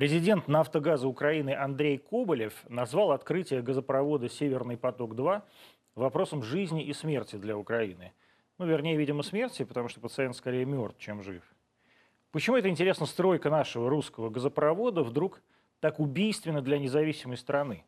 Президент «Нафтогаза Украины» Андрей Коболев назвал открытие газопровода «Северный поток-2» вопросом жизни и смерти для Украины. Ну, вернее, видимо, смерти, потому что пациент скорее мертв, чем жив. Почему это, интересно, стройка нашего русского газопровода вдруг так убийственна для независимой страны?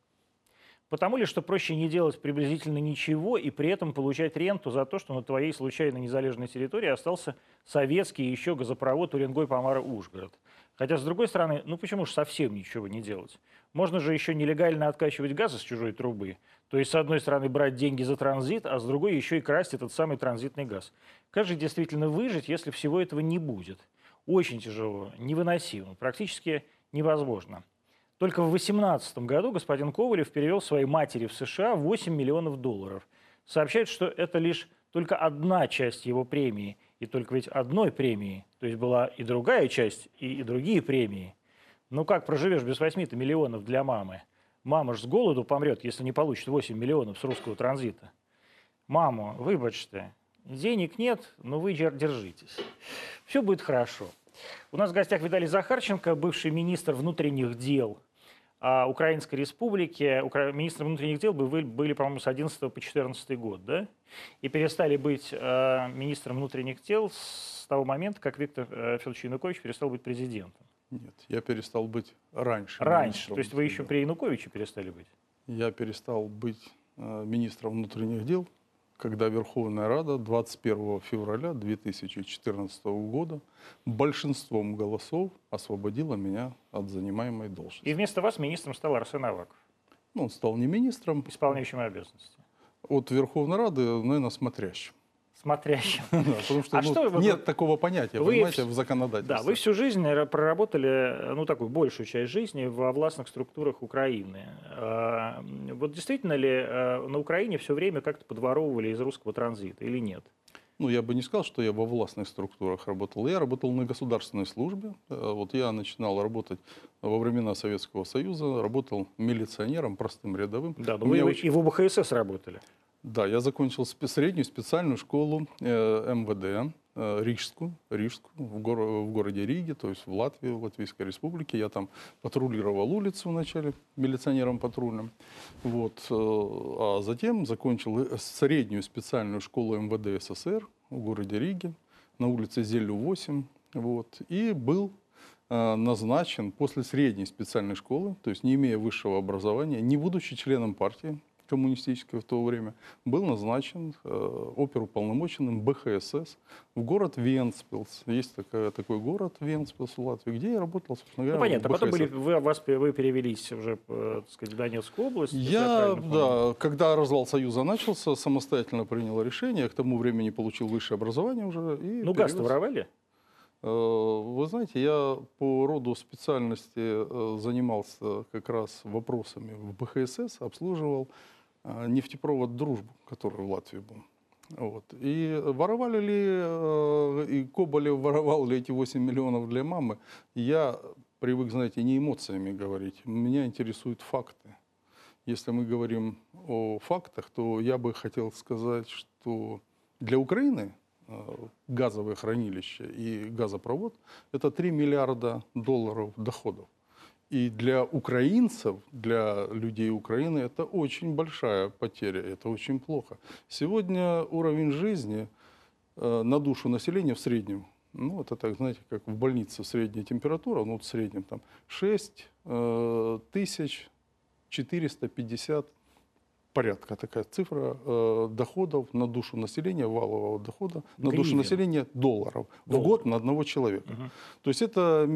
Потому ли, что проще не делать приблизительно ничего и при этом получать ренту за то, что на твоей случайно незалежной территории остался советский еще газопровод Уренгой-Помара-Ужгород? Хотя, с другой стороны, ну почему же совсем ничего не делать? Можно же еще нелегально откачивать газ из чужой трубы. То есть, с одной стороны, брать деньги за транзит, а с другой еще и красть этот самый транзитный газ. Как же действительно выжить, если всего этого не будет? Очень тяжело, невыносимо, практически невозможно. Только в 2018 году господин Ковалев перевел своей матери в США 8 миллионов долларов. Сообщает, что это лишь только одна часть его премии. И только ведь одной премии. То есть была и другая часть, и, и другие премии. Ну как проживешь без 8 миллионов для мамы? Мама ж с голоду помрет, если не получит 8 миллионов с русского транзита. Маму, выбачьте, денег нет, но вы держитесь. Все будет хорошо. У нас в гостях Виталий Захарченко, бывший министр внутренних дел Украинской Республики, министром внутренних дел были, были по-моему, с 11 по 14 год, да? И перестали быть э, министром внутренних дел с того момента, как Виктор э, Федорович Янукович перестал быть президентом. Нет, я перестал быть раньше. Раньше, то есть вы еще при Януковиче перестали быть? Я перестал быть э, министром внутренних дел когда Верховная Рада 21 февраля 2014 года большинством голосов освободила меня от занимаемой должности. И вместо вас министром стал Арсен Аваков? Ну, он стал не министром. Исполняющим обязанности. От Верховной Рады, наверное, смотрящим смотрящим. потому что, а ну, что нет такого понятия, вы, понимаете, в законодательстве. Да, вы всю жизнь проработали, ну, такую большую часть жизни во властных структурах Украины. А, вот действительно ли а, на Украине все время как-то подворовывали из русского транзита или нет? Ну, я бы не сказал, что я во властных структурах работал. Я работал на государственной службе. Э, вот я начинал работать во времена Советского Союза, работал милиционером, простым рядовым. Да, но вы очень... и в ОБХСС работали. Да, я закончил среднюю специальную школу э, МВД, э, Рижскую, Рижскую в, гор, в городе Риге, то есть в Латвии, в Латвийской республике. Я там патрулировал улицу вначале милиционером патрульным. Вот, э, а затем закончил среднюю специальную школу МВД СССР в городе Риге на улице Зелю 8. Вот, и был назначен после средней специальной школы, то есть не имея высшего образования, не будучи членом партии, коммунистической в то время, был назначен э, оперуполномоченным БХСС в город Венспилс. Есть такая, такой город Венспилс в Латвии, где я работал, собственно говоря, Ну, понятно. Потом были, вы, вас, вы перевелись уже, э, так сказать, в Донецкую область. Я, да, когда развал Союза начался, самостоятельно принял решение. К тому времени получил высшее образование уже. И ну, газ воровали? Э, вы знаете, я по роду специальности э, занимался как раз вопросами в БХСС, обслуживал нефтепровод «Дружбу», который в Латвии был. Вот. И воровали ли, э, и Коболев воровал ли эти 8 миллионов для мамы, я привык, знаете, не эмоциями говорить. Меня интересуют факты. Если мы говорим о фактах, то я бы хотел сказать, что для Украины э, газовое хранилище и газопровод – это 3 миллиарда долларов доходов. И для украинцев, для людей Украины это очень большая потеря, это очень плохо. Сегодня уровень жизни э, на душу населения в среднем, ну это так, знаете, как в больнице средняя температура, ну вот в среднем там 6 э, тысяч 450 порядка такая цифра э, доходов на душу населения, валового дохода на Гривен. душу населения долларов Доллар. в год на одного человека. Угу. То есть это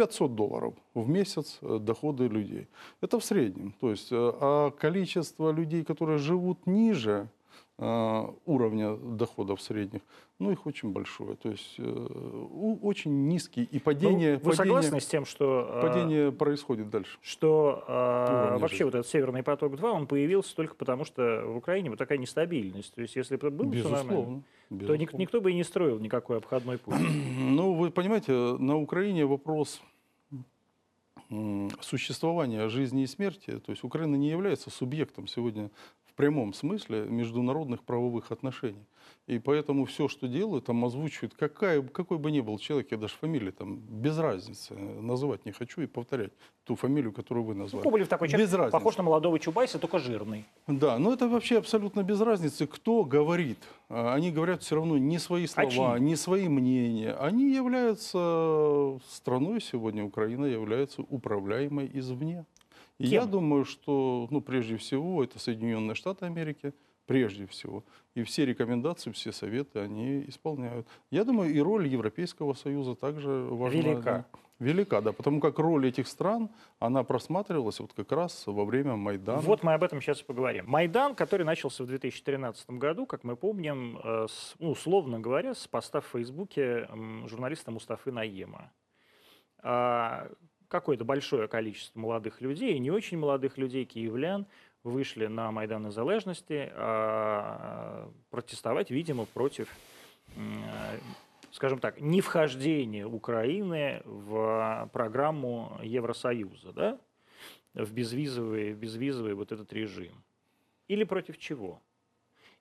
500 долларов в месяц э, доходы людей. Это в среднем. То есть, э, а количество людей, которые живут ниже э, уровня доходов средних, ну, их очень большое. То есть очень низкий. И падение... Ну, вы падение, согласны с тем, что... Падение происходит дальше. Что э, вообще жизни. вот этот «Северный поток-2», он появился только потому, что в Украине вот такая нестабильность. То есть если бы было Безусловно. все нормально, Безусловно. то никто бы и не строил никакой обходной путь. Ну, вы понимаете, на Украине вопрос существования жизни и смерти, то есть Украина не является субъектом сегодня в прямом смысле международных правовых отношений. И поэтому все, что делают, там озвучивают, какая, какой бы ни был человек, я даже фамилии там без разницы, называть не хочу и повторять ту фамилию, которую вы назвали. Коболев такой человек, Без разницы. похож на молодого Чубайса, только жирный. Да, но это вообще абсолютно без разницы, кто говорит. А, Они говорят все равно не свои слова, чьи? не свои мнения. Они являются страной сегодня, Украина является управляемой извне. И я Кем? думаю, что, ну, прежде всего, это Соединенные Штаты Америки, прежде всего. И все рекомендации, все советы они исполняют. Я думаю, и роль Европейского Союза также важна. Велика. да. Велика, да, потому как роль этих стран, она просматривалась вот как раз во время Майдана. Вот мы об этом сейчас и поговорим. Майдан, который начался в 2013 году, как мы помним, э, с- ну, условно говоря, с поста в Фейсбуке журналиста Мустафы Наема. Какое-то большое количество молодых людей, не очень молодых людей, киевлян, вышли на Майдан Незалежности а, протестовать, видимо, против, э, скажем так, невхождения Украины в программу Евросоюза, да? в безвизовый, в безвизовый вот этот режим? Или против чего?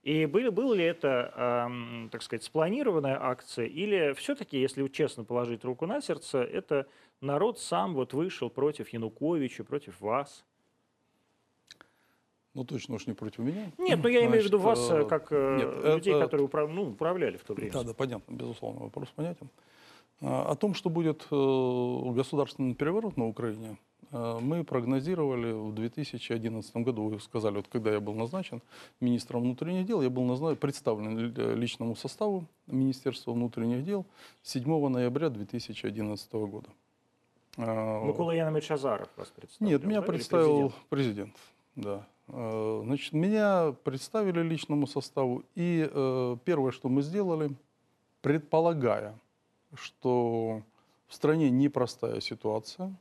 И были, была ли это, ам, так сказать, спланированная акция, или все-таки, если честно положить руку на сердце, это народ сам вот вышел против Януковича, против вас? Ну, точно уж не против меня. Нет, ну я имею в виду вас, э, э, как э, нет, людей, это- которые управ- ну, управляли в то время. Да, да, понятно, безусловно, вопрос понятен. А, О том, что будет государственный переворот на Украине, мы прогнозировали в 2011 году. Вы сказали, вот когда я был назначен министром внутренних дел, я был назначен, представлен ли- личному составу Министерства внутренних дел 7 ноября 2011 года. А, Микола Янович Азаров вас представил. нет, меня да, представил президент? президент. да. Э, Значит, меня представили личному составу, и э, первое, что мы сделали, предполагая, что в стране непростая ситуация,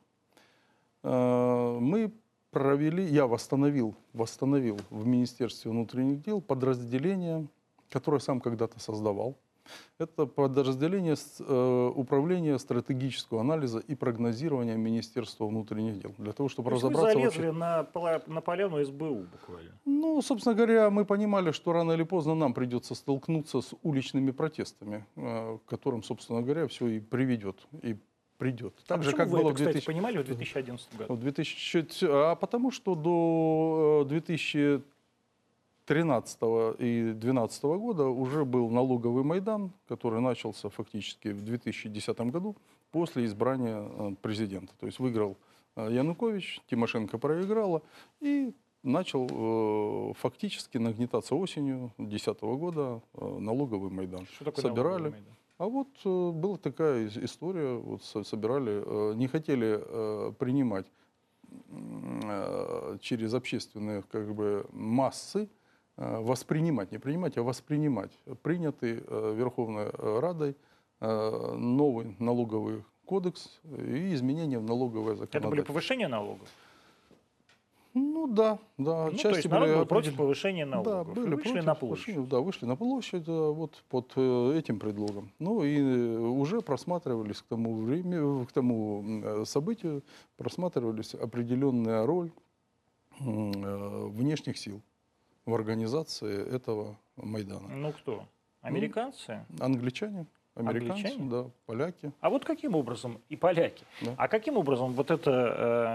э, мы провели, я восстановил, восстановил в Министерстве внутренних дел подразделение, которое сам когда-то создавал. Это подразделение э, управления стратегического анализа и прогнозирования Министерства внутренних дел. Для того, чтобы То разобраться... Вы залезли вообще... на, на поляну СБУ буквально. Ну, собственно говоря, мы понимали, что рано или поздно нам придется столкнуться с уличными протестами, э, к которым, собственно говоря, все и приведет. И придет. А так а же, как вы было это, в 2000... кстати, понимали в 2011 году? 2000... А потому что до э, 2000 13 и 2012 года уже был налоговый Майдан, который начался фактически в 2010 году после избрания э, президента. То есть выиграл э, Янукович, Тимошенко проиграла, и начал э, фактически нагнетаться осенью 2010 года э, налоговый Майдан. Что такое собирали, Майдан? А вот э, была такая история, вот собирали, э, не хотели э, принимать э, через общественные как бы массы воспринимать, не принимать, а воспринимать принятый э, Верховной э, Радой э, новый налоговый кодекс и изменения в налоговое Это были законодательство. повышения налогов? Ну да, да. Ну, то отчасти есть народ были был против повышения Да, налогов. были Вы вышли против, на площадь. вышли, да, вышли на площадь да, вот под э, этим предлогом. Ну и э, уже просматривались к тому времени, к тому э, событию, просматривались определенная роль э, внешних сил в организации этого Майдана. Ну кто? Американцы? Англичане, американцы, Англичане? да, поляки. А вот каким образом, и поляки, Да. а каким образом вот эта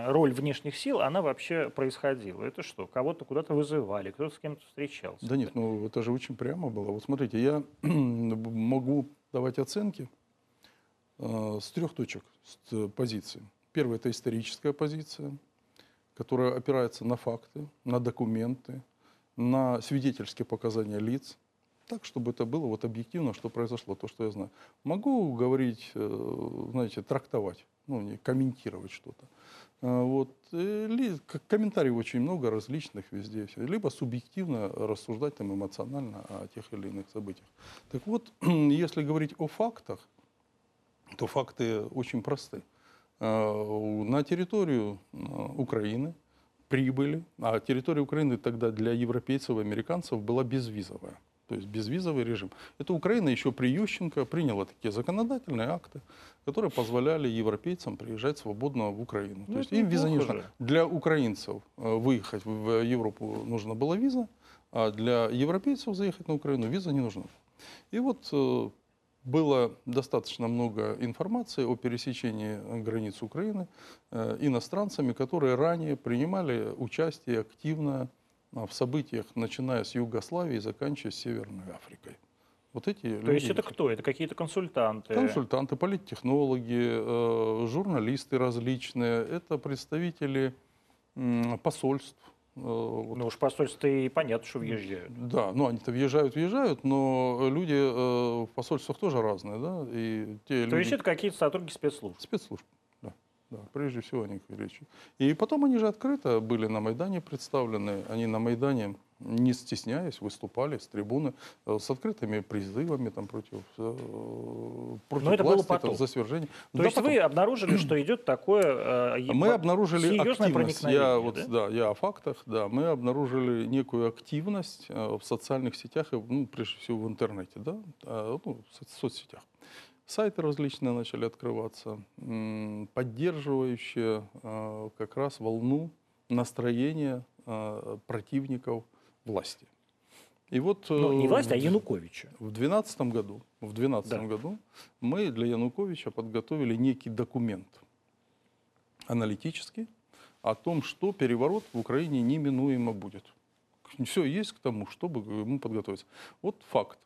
э, роль внешних сил, она вообще происходила? Это что, кого-то куда-то вызывали, кто-то с кем-то встречался? Да нет, ну это же очень прямо было. Вот смотрите, я могу давать оценки э, с трех точек с э, позиций. Первая это историческая позиция, которая опирается на факты, на документы, на свидетельские показания лиц, так, чтобы это было вот объективно, что произошло, то, что я знаю. Могу говорить, э, знаете, трактовать, ну, не комментировать что-то. Э, Вот. э, Комментариев очень много различных везде. Либо субъективно рассуждать там, эмоционально о тех или иных событиях. Так вот, если говорить о фактах, то факты очень просты. На территорию Украины прибыли, а территория Украины тогда для европейцев и американцев была безвизовая. То есть безвизовый режим. Это Украина еще при Ющенко приняла такие законодательные акты, которые позволяли европейцам приезжать свободно в Украину. Ну, То есть им виза не нужна. Для украинцев э, выехать в Европу нужна была виза, А для европейцев заехать на Украину виза не нужна. И вот э, было достаточно много информации о пересечении границ Украины э, иностранцами, которые ранее принимали участие активно а, в событиях, начиная с Югославии и заканчивая Северной Африкой. Вот эти То люди, есть это кто? Это какие-то консультанты? консультанты, политтехнологи, э, журналисты различные, это представители посольств. Э, Ну уж посольство и понятно, что въезжают. да, ну они-то въезжают, въезжают, но люди э, в посольствах тоже разные, да, и те То люди... есть это какие-то сотрудники спецслужб. Спецслужб, да, да, прежде всего о них речь. И потом они же открыто были на Майдане представлены, они на Майдане, не стесняясь, выступали с трибуны э, с открытыми призывами там, против, э, против это было власти, там, потом. за свержение. То Да, есть потом. вы обнаружили, что идет такое... э, Мы обнаружили активность. Я, вот, да? да? я о фактах. Да, мы обнаружили некую активность э, в социальных сетях, и, ну, прежде всего в интернете, да, ну, в со- соцсетях. Сайты различные начали открываться, поддерживающие как раз волну настроения противников власти. И вот э, Ну, не власть, а Януковича. в 2012 году, в 12 Да. году мы для Януковича подготовили некий документ аналитический о том, что переворот в Украине неминуемо будет. Все есть к тому, чтобы ему подготовиться. Вот факт.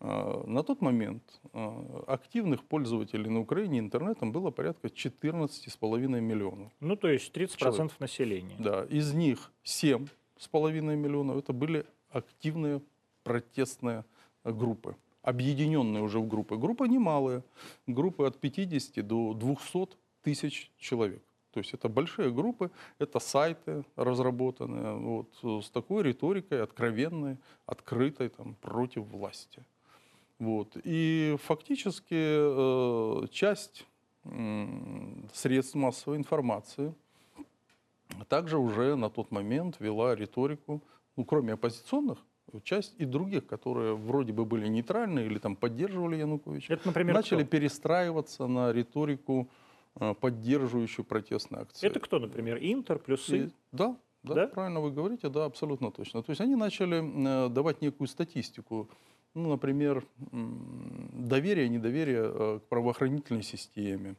А, На тот момент а, активных пользователей на Украине интернетом было порядка 14,5 миллионов. Ну, то есть 30% Человек. населения. Да, из них 7,5 миллионов это были активные протестные группы, объединенные уже в группы. Группы немалые, группы от 50 до 200 тысяч человек. То есть это большие группы, это сайты разработанные вот, э, с такой риторикой откровенной, открытой там, против власти. Вот. И фактически э, часть м, средств массовой информации также уже на тот момент вела риторику, ну, кроме оппозиционных, часть и других, которые вроде бы были нейтральны или там поддерживали Януковича, Это, например, начали кто? перестраиваться на риторику, э, поддерживающую протестные акции. Это кто, например? Интер, плюсы? И- да, да, Да? правильно вы говорите, да, абсолютно точно. То есть они начали э, давать некую статистику, ну, например, доверие, недоверие э, к правоохранительной системе,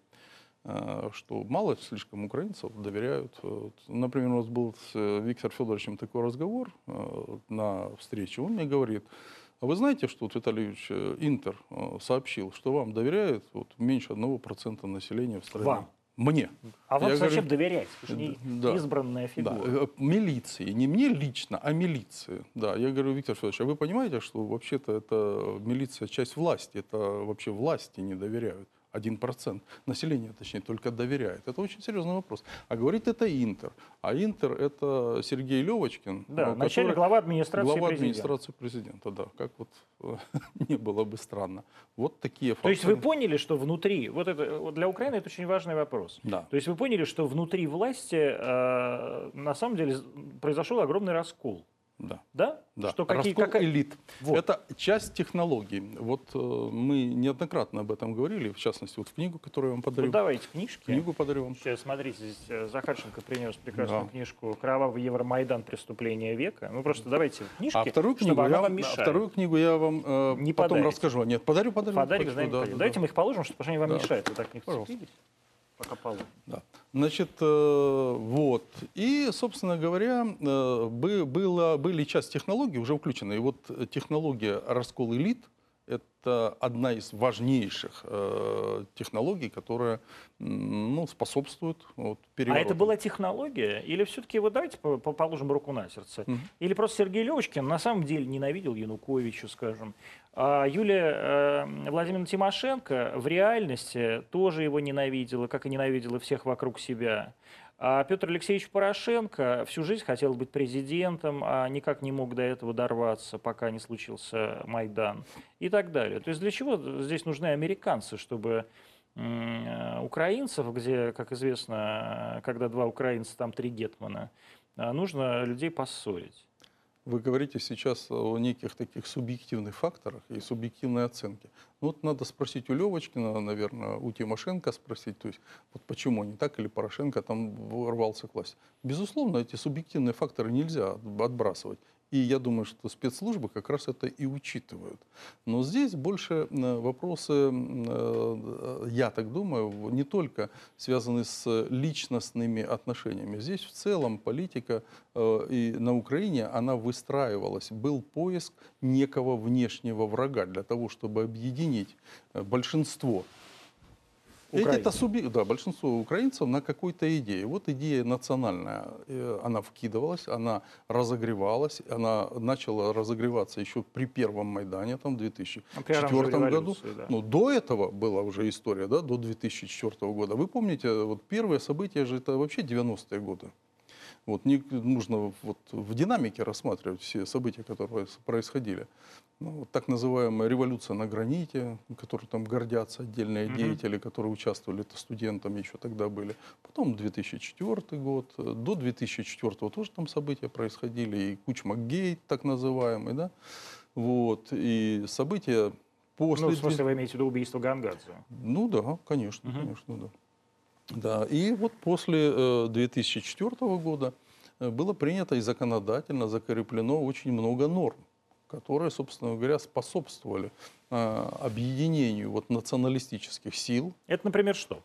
что мало слишком украинцев доверяют. э. Например, у нас был с э, Виктором Федоровичем такой разговор э, на встрече. Он мне говорит, а вы знаете, что вот Виталий э, Интер э, сообщил, что вам доверяет вот, меньше 1% населения в стране? Вам? Мне. А вам Я зачем говорю, доверять? Вы не да. избранная Да, фигура. э, милиции, не мне лично, а милиции. Да, я говорю, Виктор Федорович, а вы понимаете, что вообще-то это милиция часть власти, это вообще власти не доверяют. Один процент населения, точнее, только доверяет. Это очень серьезный вопрос. А говорит это Интер. А Интер это Сергей Левочкин. Да, э, начальник который- глава администрации глава президента. администрации президента, да. Как вот э, не было бы странно. Вот такие факты. То есть вы поняли, что внутри, вот это вот для Украины это очень важный вопрос. Да. То есть вы поняли, что внутри власти э, на самом деле произошел огромный раскол. Да. Да? Да. Что какие, Раскол какая- элит. Вот. Это часть технологий. Вот э, мы неоднократно об этом говорили, в частности, вот в книгу, которую я вам подарю. Вот давайте книжки. Книгу подарю вам. Сейчас, смотрите, здесь э, Захарченко принес прекрасную Да. книжку «Кровавый Евромайдан. Преступление века». Ну, просто давайте книжки, А вторую книгу, чтобы я, вам а мешает. вторую книгу я вам э, Не потом подарите. расскажу. Нет, подарю, подарю. Знаем, да, да, да, Давайте да. мы их положим, чтобы они вам Да. мешают. Вы так не Пожалуйста. вцепились. Положим. Да. Значит, э, вот. И, собственно говоря, э, бы- было, были часть технологий уже включены. И вот технология раскол элит – это одна из важнейших э, технологий, которая ну, способствует вот, А перевороту. это была технология? Или все-таки вот давайте по- по- положим руку на сердце? Мгм. Или просто Сергей Левочкин на самом деле ненавидел Януковича, скажем. А Юлия э, Владимировна Тимошенко в реальности тоже его ненавидела, как и ненавидела всех вокруг себя. А Петр Алексеевич Порошенко всю жизнь хотел быть президентом, а никак не мог до этого дорваться, пока не случился Майдан и так далее. То есть для чего здесь нужны американцы, чтобы украинцев, где, как известно, когда два украинца, там три гетмана, а нужно людей поссорить. Вы говорите сейчас о неких таких субъективных факторах и субъективной оценке. Ну, вот надо спросить у Левочкина, наверное, у Тимошенко спросить, то есть вот почему они так или Порошенко там ворвался к власти. Безусловно, эти субъективные факторы нельзя отбрасывать. И я думаю, что спецслужбы как раз это и учитывают. Но здесь больше э, вопросы, э, я так думаю, не только связаны с личностными отношениями. Здесь в целом политика э, и на Украине, она выстраивалась. Был поиск некого внешнего врага для того, чтобы объединить большинство это суби... Да, большинство украинцев на какой-то идее. Вот идея национальная, э, она вкидывалась, она разогревалась, она начала разогреваться еще при первом Майдане, там, в 2004 году. Да. Но до этого была уже история, да, до 2004 года. Вы помните, вот первые события же это вообще 90-е годы. Вот, не нужно вот в динамике рассматривать все события, которые происходили. Ну, вот так называемая революция на граните, которой там гордятся отдельные mm-hmm. деятели, которые участвовали, это студентами еще тогда были. Потом 2004 год, до 2004 тоже там события происходили, и Кучма-гейт так называемый, да, вот, и события после... Ну, в смысле, вы имеете в виду убийство Гангадзе? Ну да, конечно, угу. конечно, да. Да, и вот после 2004 э, года э, было принято и законодательно закреплено очень много норм, которые, собственно говоря, способствовали э, объединению вот националистических сил. Это, например, что?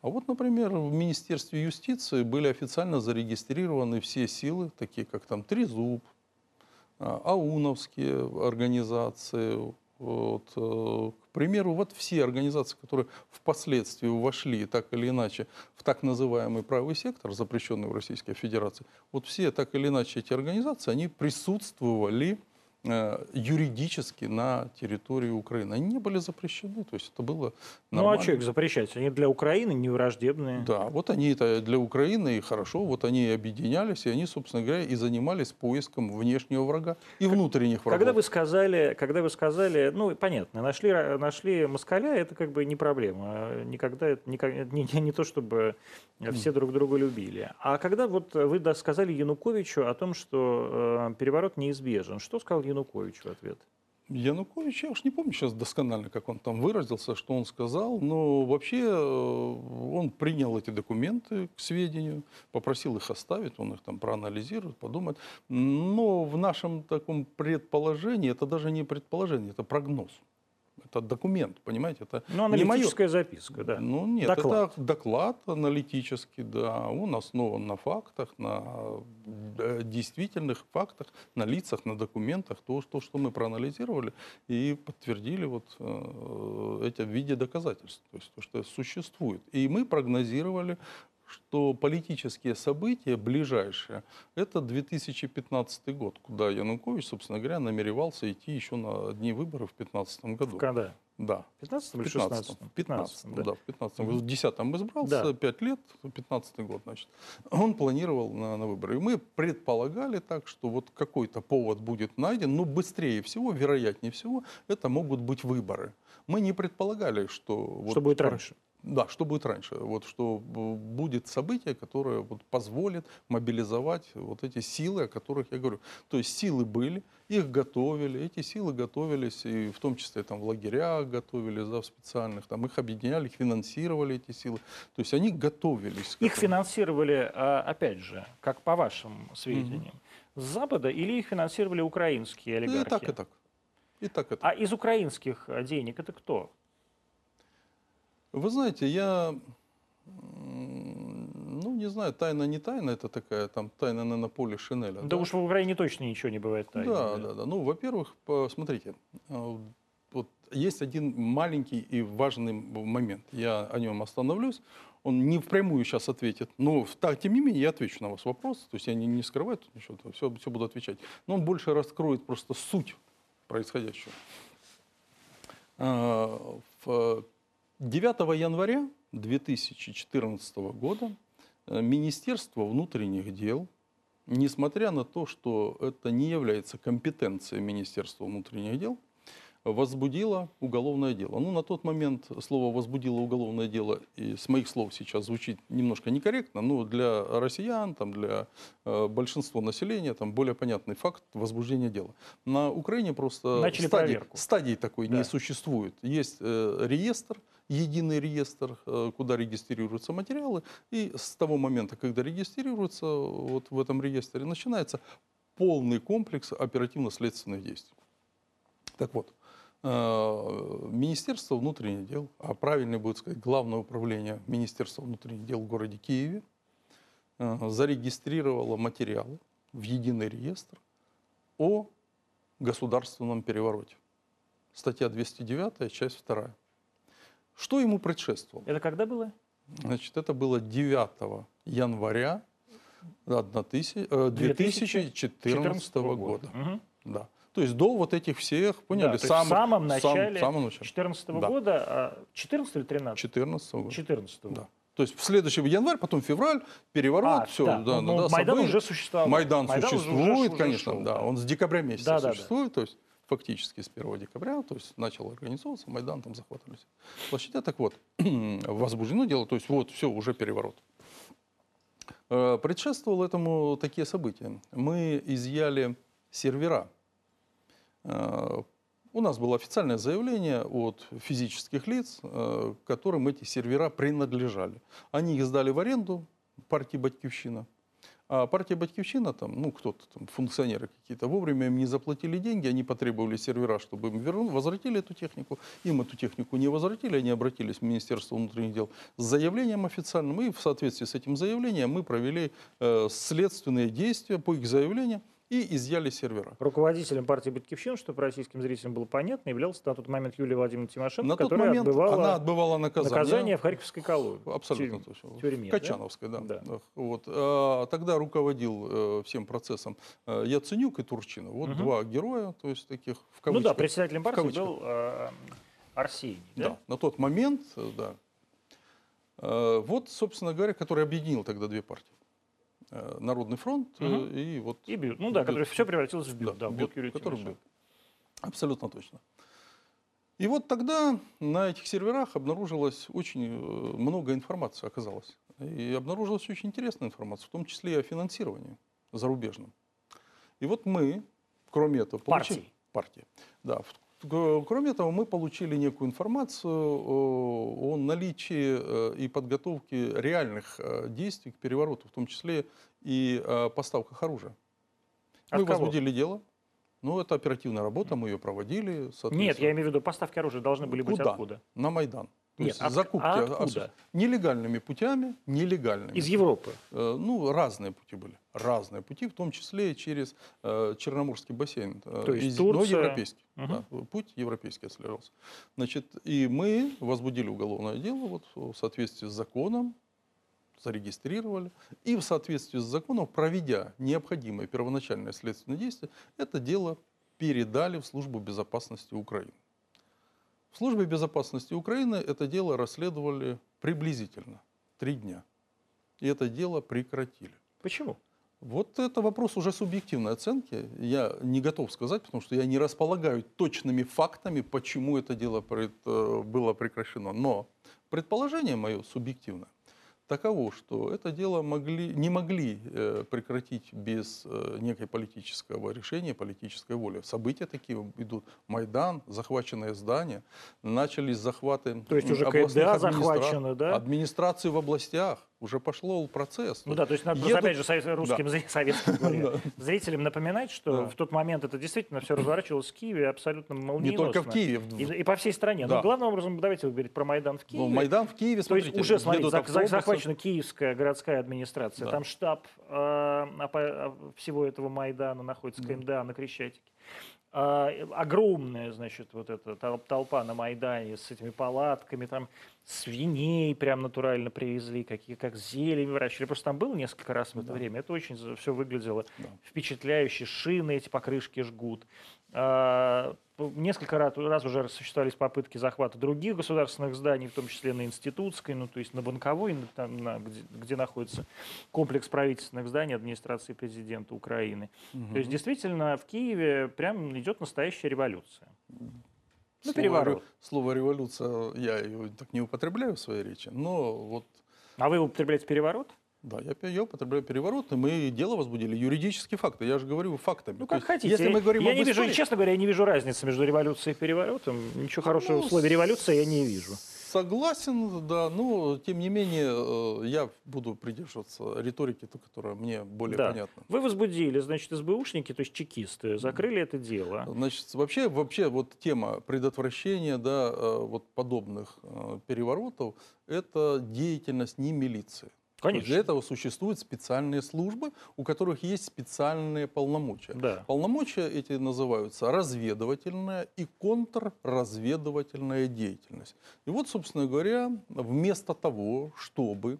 А вот, например, в Министерстве юстиции были официально зарегистрированы все силы, такие как там Трезуб, ауновские организации, вот, э, к примеру, вот все организации, которые впоследствии вошли так или иначе в так называемый правый сектор, запрещенный в Российской Федерации, вот все так или иначе эти организации, они присутствовали юридически на территории Украины. Они не были запрещены, то есть это было нормально. Ну а что их запрещать? Они для Украины не враждебные. Да, вот они это для Украины и хорошо, вот они объединялись, и они, собственно говоря, и занимались поиском внешнего врага и внутренних врагов. Когда вы сказали, когда вы сказали, ну понятно, нашли, нашли москаля, это как бы не проблема. Никогда, не, не, не то чтобы все друг друга любили. А когда вот вы сказали Януковичу о том, что э, переворот неизбежен, что сказал Янукович? Янукович в ответ? Янукович, я уж не помню сейчас досконально, как он там выразился, что он сказал, но вообще э, он принял эти документы к сведению, попросил их оставить, он их там проанализирует, подумает. Но в нашем таком предположении, это даже не предположение, это прогноз это документ, понимаете? Это ну, аналитическая не мое... записка, да. Ну, нет, доклад. это доклад аналитический, да. Он основан на фактах, на э, действительных фактах, на лицах, на документах. То, то что мы проанализировали и подтвердили вот э, эти в виде доказательств. То есть то, что существует. И мы прогнозировали что политические события ближайшие – это 2015 год, куда Янукович, собственно говоря, намеревался идти еще на дни выборов в 2015 году. Когда? Да. В 15 или 16 В 15 да. да, в 15 В 10 избрался, да. 5 лет, 15 год, значит. Он планировал на, на выборы. И мы предполагали так, что вот какой-то повод будет найден, но быстрее всего, вероятнее всего, это могут быть выборы. Мы не предполагали, что... Что вот, будет раньше. Да, что будет раньше? Вот что будет событие, которое вот позволит мобилизовать вот эти силы, о которых я говорю. То есть силы были, их готовили, эти силы готовились, и в том числе там в лагерях готовились, да, в специальных, там их объединяли, их финансировали эти силы. То есть они готовились. Их финансировали, а, опять же, как по вашим сведениям, угу. с Запада или их финансировали украинские олигархи? И так, и так. И так, и так. А из украинских денег это кто? Вы знаете, я, ну, не знаю, тайна не тайна, это такая, там, тайна на поле Шинеля. Да, да уж в Украине точно ничего не бывает тайны. Да, да, да. Ну, во-первых, смотрите, а, вот есть один маленький и важный момент. Я о нем остановлюсь. Он не впрямую сейчас ответит, но так, тем не менее я отвечу на ваш вопрос. То есть я не, не скрываю тут ничего, все, все буду отвечать. Но он больше раскроет просто суть происходящего. А, в 9 января 2014 года э, Министерство внутренних дел, несмотря на то, что это не является компетенцией Министерства внутренних дел, возбудила уголовное дело. Ну, на тот момент слово «возбудило уголовное дело» и с моих слов сейчас звучит немножко некорректно, но для россиян, там, для э, большинства населения там, более понятный факт возбуждения дела. На Украине просто Начали стадии, стадии такой да. не существует. Есть э, реестр, единый реестр, э, куда регистрируются материалы, и с того момента, когда регистрируются вот в этом реестре, начинается полный комплекс оперативно-следственных действий. Так вот, э, Министерство внутренних дел, а правильно будет сказать, Главное управление Министерства внутренних дел в городе Киеве э, зарегистрировало материалы в единый реестр о государственном перевороте. Статья 209, часть 2. Что ему предшествовало? Это когда было? Значит, это было 9 января 1000, э, 2014 года. Мгм. Да. То есть до вот этих всех, поняли, Да, есть в самом начале самом начале 2014 Да. года, а 14 или 13? 14 года. 14 Да. То есть в следующий январь, потом февраль, переворот, А, все, да. да, Ну, да, Майдан события. уже существовал. Майдан, Майдан уже- существует, уже конечно, шел, да, да. он с декабря месяца Да, да, да. существует, то есть фактически с 1 декабря, то есть начал организовываться, Майдан там захватывались. Площадя, так вот, возбуждено дело, то есть вот все, уже переворот. Э, Предшествовало этому такие события. Мы изъяли сервера. Э, У нас было официальное заявление от физических лиц, э, которым эти сервера принадлежали. Они их сдали в аренду партии «Батькивщина». А партия «Батькивщина», там, ну, кто-то там, функционеры какие-то, вовремя им не заплатили деньги, они потребовали сервера, чтобы им вернули, возвратили эту технику. Им эту технику не возвратили, они обратились в Министерство внутренних дел с заявлением официальным, и в соответствии с этим заявлением мы провели э, следственные действия по их заявлению и изъяли сервера. Руководителем партии «Батькивщина», чтобы российским зрителям было понятно, являлся на тот момент Юлия Владимировна Тимошенко, На тот которая момент отбывала она отбывала наказание. наказание в Харьковской колонии. Абсолютно в точно. тюрьме, в? Качановской, да. Да. Да, Вот. А, тогда руководил э, всем процессом э, Яценюк и Турчинов. Вот Мгм. два героя, то есть таких в Ну кавычках. да, председателем партии был э, Арсений. Да, Да? на тот момент, э, да. Э, Вот, собственно говоря, который объединил тогда две партии. Э, Народный фронт Мгм. и вот... И бьют. Ну да, Бют. который все превратилось в бют. Да, Бют, блок Юрия который был. Абсолютно точно. И вот тогда на этих серверах обнаружилось очень э, много информации, оказалось. И обнаружилась очень интересная информация, в том числе и о финансировании зарубежном. И вот мы, кроме этого, получили... Партии. Партии. Да. Кроме этого, мы получили некую информацию о, наличии э, и подготовке реальных э, действий к перевороту, в том числе и э, поставках оружия. От мы кого? возбудили дело. Ну, это оперативная работа, мы ее проводили. Нет, я имею в виду, поставки оружия должны были быть Куда? откуда? На Майдан. То Нет, есть от- закупки а откуда? нелегальными путями, нелегальными. Из Европы. Э, Ну, разные пути были. Разные пути, в том числе и через э, Черноморский бассейн. э, То есть из- но Турция. европейский. Мгм. да, путь европейский отслеживался. Значит, и мы возбудили уголовное дело вот, в соответствии с законом, зарегистрировали. И в соответствии с законом, проведя необходимые первоначальные следственные действия, это дело передали в Службу безопасности Украины. В Службе безопасности Украины это дело расследовали приблизительно три дня. И это дело прекратили. Почему? Вот это вопрос уже субъективной оценки. Я не готов сказать, потому что я не располагаю точными фактами, почему это дело э, было прекращено. Но предположение мое субъективное таково, что это дело могли, не могли э, прекратить без э, некой политического решения, политической воли. События такие идут. Майдан, захваченные здания, начались захваты То есть уже администра- захвачено, да? Администрации в областях. Уже пошел процесс. Ну да, то есть надо Едут- опять же, совет- русским, зри- советским говоря, зрителям напоминать, что Да. в тот момент это действительно все разворачивалось в Киеве абсолютно Не молниеносно. только в Киеве. в- И, и по всей стране. Да. Но главным образом, давайте говорить про Майдан в Киеве. Ну, Майдан в Киеве, То есть смотрите, уже, смотрите, зах- автобусы. захвачена киевская городская администрация, Да. там штаб э, всего этого Майдана находится, Да. КМДА на Крещатике. А, огромная, значит, вот эта тол- толпа на Майдане с этими палатками, там свиней прям натурально привезли, какие, как зелень выращивали. Просто там был несколько раз в это Да. время. Это очень все выглядело Да. впечатляюще. Шины эти покрышки жгут. А, п- Несколько раз, раз уже осуществлялись попытки захвата других государственных зданий, в том числе на Институтской, ну, то есть на Банковой, там, на- где, где находится комплекс правительственных зданий администрации президента Украины. То есть действительно в Киеве прям идет настоящая революция. Ну, Слово переворот. ре- Слово революция я его так не употребляю в своей речи, но вот А вы употребляете переворот? да, я, я употребляю переворот, и мы дело возбудили, юридические факты, я же говорю фактами. Ну, как есть, хотите. Если мы говорим я не вижу, истории- честно говоря, я не вижу разницы между революцией и переворотом. Ничего хорошего Ну, в слове революция я не вижу. Согласен, да, но тем не менее э, я буду придерживаться риторики, которая мне более Да. понятна. Вы возбудили, значит, СБУшники, то есть чекисты, закрыли это дело. Значит, вообще, вообще вот тема предотвращения да, э, вот подобных э, переворотов – это деятельность не милиции. Есть Для Конечно. этого существуют специальные службы, у которых есть специальные полномочия. Да. Полномочия эти называются разведывательная и контрразведывательная деятельность. И вот, собственно говоря, вместо того, чтобы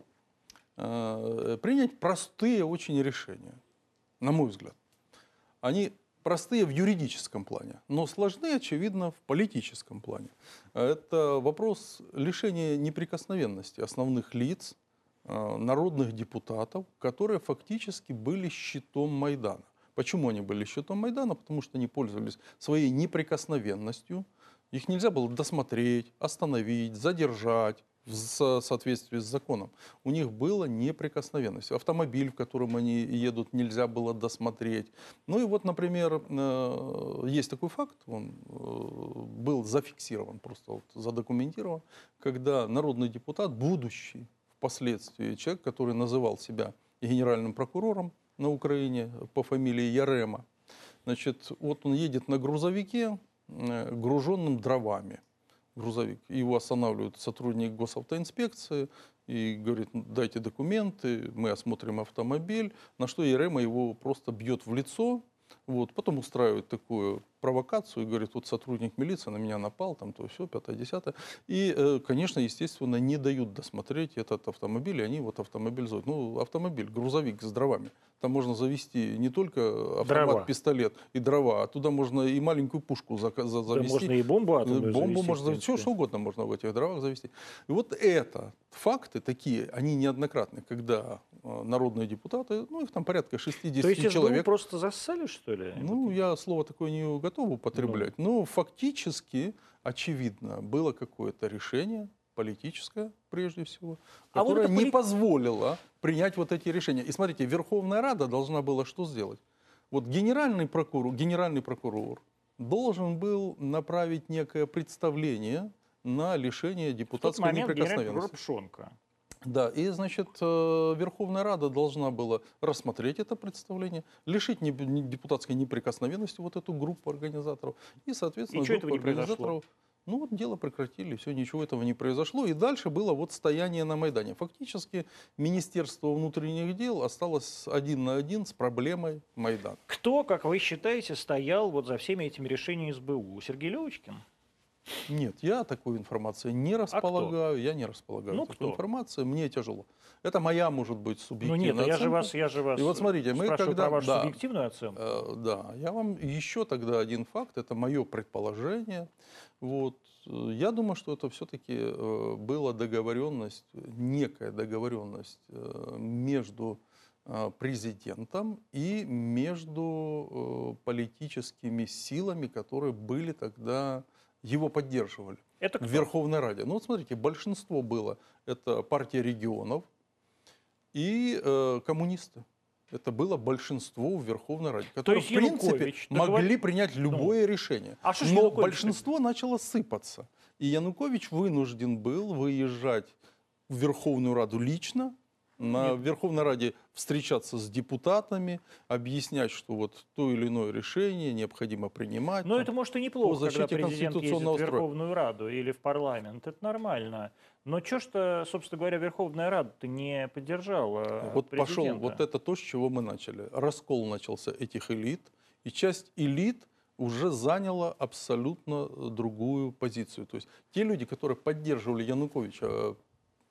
э, принять простые очень решения, на мой взгляд, они простые в юридическом плане, но сложны, очевидно, в политическом плане. Это вопрос лишения неприкосновенности основных лиц, народных депутатов, которые фактически были щитом Майдана. Почему они были щитом Майдана? Потому что они пользовались своей неприкосновенностью. Их нельзя было досмотреть, остановить, задержать в со- соответствии с законом. У них была неприкосновенность. Автомобиль, в котором они едут, нельзя было досмотреть. Ну и вот, например, э, есть такой факт, он э, был зафиксирован, просто вот задокументирован, когда народный депутат, будущий впоследствии человек, который называл себя генеральным прокурором на Украине по фамилии Ярема, значит, вот он едет на грузовике, э, груженным дровами. Грузовик. Его останавливает сотрудник госавтоинспекции и говорит, «Ну, дайте документы, мы осмотрим автомобиль. На что Ярема его просто бьет в лицо, вот, потом устраивает такую провокацию и говорит, вот сотрудник милиции на меня напал, там то все, пятое, десятое. И, э, конечно, естественно, не дают досмотреть этот автомобиль, и они вот автомобиль зовут. Ну, автомобиль, грузовик с дровами. Там можно завести не только автомат, Дрова. пистолет и дрова, а туда можно и маленькую пушку за- Да, завести. можно и бомбу атомную Э, Бомбу завести, можно завести, все что угодно можно в этих дровах завести. И вот это, факты такие, они неоднократны, когда э, народные депутаты, ну их там порядка 60 То есть человек. просто зассали, что ли? Ну, я слово такое не готов употреблять. Но фактически, очевидно, было какое-то решение политическое, прежде всего, А вот которое не поли- позволило принять вот эти решения. И смотрите, Верховная Рада должна была что сделать? Вот генеральный прокурор, генеральный прокурор должен был направить некое представление на лишение депутатской момент генеральный прокурор неприкосновенности. Пшонка. Да, и, значит, э, Верховная Рада должна была рассмотреть это представление, лишить депутатской неприкосновенности вот эту группу организаторов. И, соответственно, И произошло? организаторов, ну, вот дело прекратили, все, ничего этого не произошло. И дальше было вот стояние на Майдане. Фактически Министерство внутренних дел осталось один на один с проблемой Майдана. Кто, как вы считаете, стоял вот за всеми этими решениями СБУ? Сергей Левочкин? Нет, я такой информацией не располагаю, я не располагаю А Ну, такой кто? информацией, мне тяжело. Это моя, может быть, Ну субъективная нет, я же оценка. вас, я же вас И вот смотрите, мы когда- про вашу да. субъективную оценку. Э, Да, я вам еще тогда один факт, это мое предположение. Вот. э, Я думаю, что это все-таки была договоренность, некая договоренность э, между э, президентом и между э, политическими силами, которые были тогда, его поддерживали Это в кто? Верховной Раде. Ну вот смотрите, большинство было, это партия регионов и э, коммунисты. Это было большинство в Верховной Раде, которые, в принципе, Янукович могли принять любое решение. А что Но Янукович большинство начало сыпаться. И Янукович вынужден был выезжать в Верховную Раду лично, на Нет. Верховной Раде встречаться с депутатами, объяснять, что вот то или иное решение необходимо принимать. Ну, там. это может и неплохо, когда президент ездит в строя. Верховную Раду или в парламент. Это нормально. Но что что, собственно говоря, Верховная Рада-то не поддержала Вот пошел, президента? вот это то, с чего мы начали. Раскол начался этих элит, и часть элит уже заняла абсолютно другую позицию. То есть те люди, которые поддерживали Януковича э,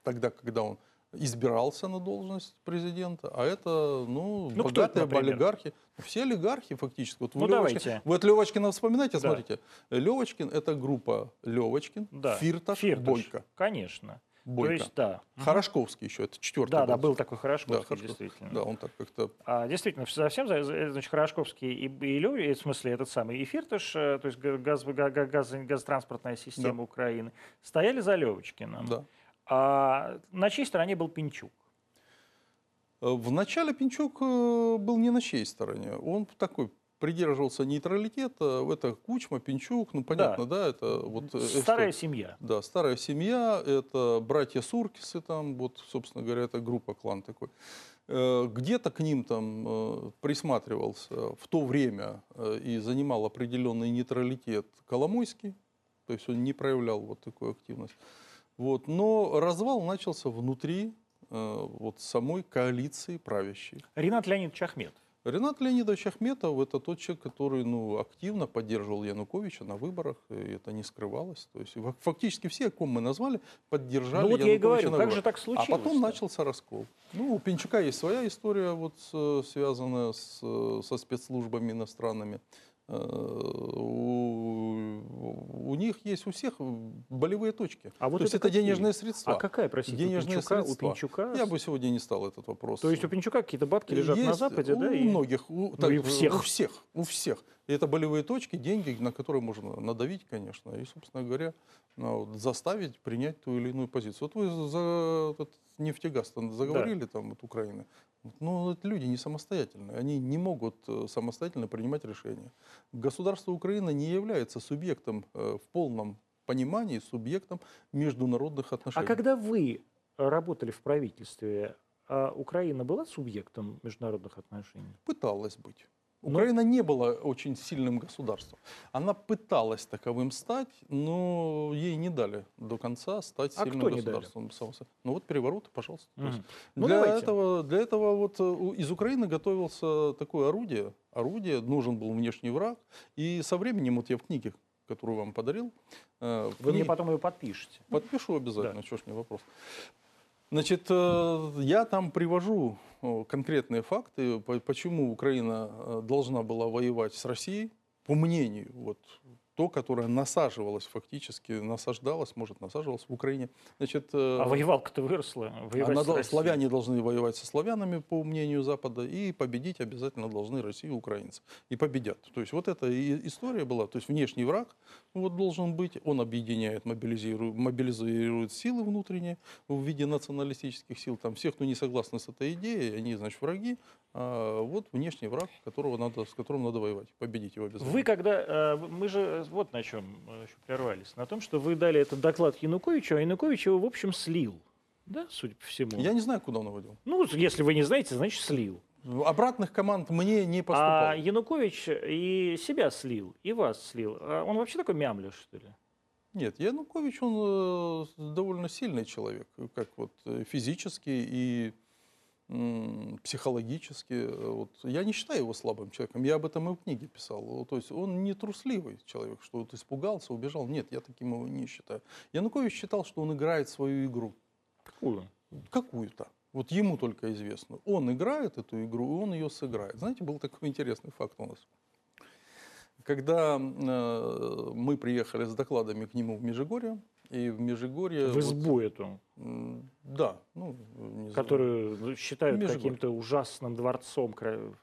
тогда, когда он избирался на должность президента, а это, ну, Ну, кто это, богатые олигархи. Все олигархи фактически. Вот вы, Ну, Левочкин- давайте. вы от Левочкина вспоминаете, Да. смотрите. Левочкин – это группа Левочкин, Да. Фирташ, Фирташ, Бойко. Конечно. Бойко. То есть, да. Хорошковский еще, это четвертый. Да, да, был такой Хорошковский, Да, Хорошковский. действительно. Да, он так как-то А, действительно, совсем, значит, Хорошковский и, и Лёври, в смысле, этот самый, и Фирташ, э, то есть га- газ, га- га- газ- газотранспортная система Украины, стояли за Левочкиным. Да. А на чьей стороне был Пинчук? Э, В начале Пинчук э, был не на чьей стороне. Он такой придерживался нейтралитета. Это Кучма, Пинчук, ну понятно, да, это вот... э, Старая что- семья. Да, старая семья, это братья Суркисы там, вот, собственно говоря, это группа, клан такой. Где-то к ним там присматривался в то время и занимал определенный нейтралитет Коломойский, то есть он не проявлял вот такую активность. Вот. Но развал начался внутри э, вот самой коалиции правящей. Ренат Леонидович Ахметов. Ренат Леонидович Ахметов – это тот человек, который ну, активно поддерживал Януковича на выборах, и это не скрывалось. То есть фак- фактически все, ком мы назвали, поддержали Ну вот я и Януковича говорю, на как выборах. же так А случилось? потом начался раскол. Ну, у Пинчука есть своя история, вот, с- связанная с, э, со спецслужбами иностранными. Э, У, у них есть у всех болевые точки. А вот То есть это это какие? денежные средства. А какая, простите, у денежные Пинчука, у средства. Пинчука? Я бы сегодня не стал этот вопрос. То есть у Пинчука какие-то бабки лежат на Есть Западе, у да? и- многих. У, и у всех. У всех. У всех. И это болевые точки, деньги, на которые можно надавить, конечно. И, собственно говоря, ну, заставить принять ту или иную позицию. Вот вы за этот нефтегаз заговорили, там, вот Украины. Ну, это люди не самостоятельные. Они не могут э, самостоятельно принимать решения. Государство Украина не является субъектом э, в полном понимании, субъектом международных А отношений. когда вы работали в правительстве, а Украина была субъектом международных отношений? пыталась быть. Но- Украина не была очень сильным государством. Она пыталась таковым стать, но ей не дали до конца стать А сильным не дали? государством. Ну вот перевороты, пожалуйста. То есть. Ну, для, давайте. этого, для этого вот э, из Украины готовился такое орудие. Орудие, нужен был внешний враг. И со временем, вот я в книге, которую вам подарил, э, Вы мне книге- потом ее подпишете. Подпишу обязательно, что ж не вопрос. Значит, э, я там привожу конкретные факты, по- почему Украина э, должна была воевать с Россией, по мнению, вот, то, которое насаживалось фактически, насаждалось, может, насаживалось в Украине. Значит, э, А воевалка-то выросла. Она дол- славяне должны воевать со славянами, по мнению Запада, и победить обязательно должны Россию и украинцы. И победят. То есть вот эта история была. То есть внешний враг вот должен быть, он объединяет, мобилизирует, мобилизирует силы внутренние в виде националистических сил. Там всех, кто не согласны с этой идеей, они, значит, враги. А вот внешний враг, которого надо, с которым надо воевать. Победить его обязательно. Вы когда, э, мы же вот на чем э, еще прервались, на том, что вы дали этот доклад Януковичу, а Янукович его, в общем, слил. Да, судя по всему. Я не знаю, куда он наводил. Ну, если вы не знаете, значит, слил. Обратных команд мне не поступало. А Янукович и себя слил, и вас слил. А он вообще такой мямля, что ли? Нет, Янукович, он э, довольно сильный человек, как вот э, физически и психологически. Э, Вот. Я не считаю его слабым человеком, я об этом и в книге писал. То есть он не трусливый человек, что вот испугался, убежал. Нет, я таким его не считаю. Янукович считал, что он играет свою игру. Какую? Какую-то. Вот ему только известно. Он играет эту игру, и он ее сыграет. Знаете, был такой интересный факт у нас. Когда э, мы приехали с докладами к нему в Межигорье, и в Межигорье... В вот, избу эту, м, да. Ну, не знаю. которую ну, считают каким-то ужасным дворцом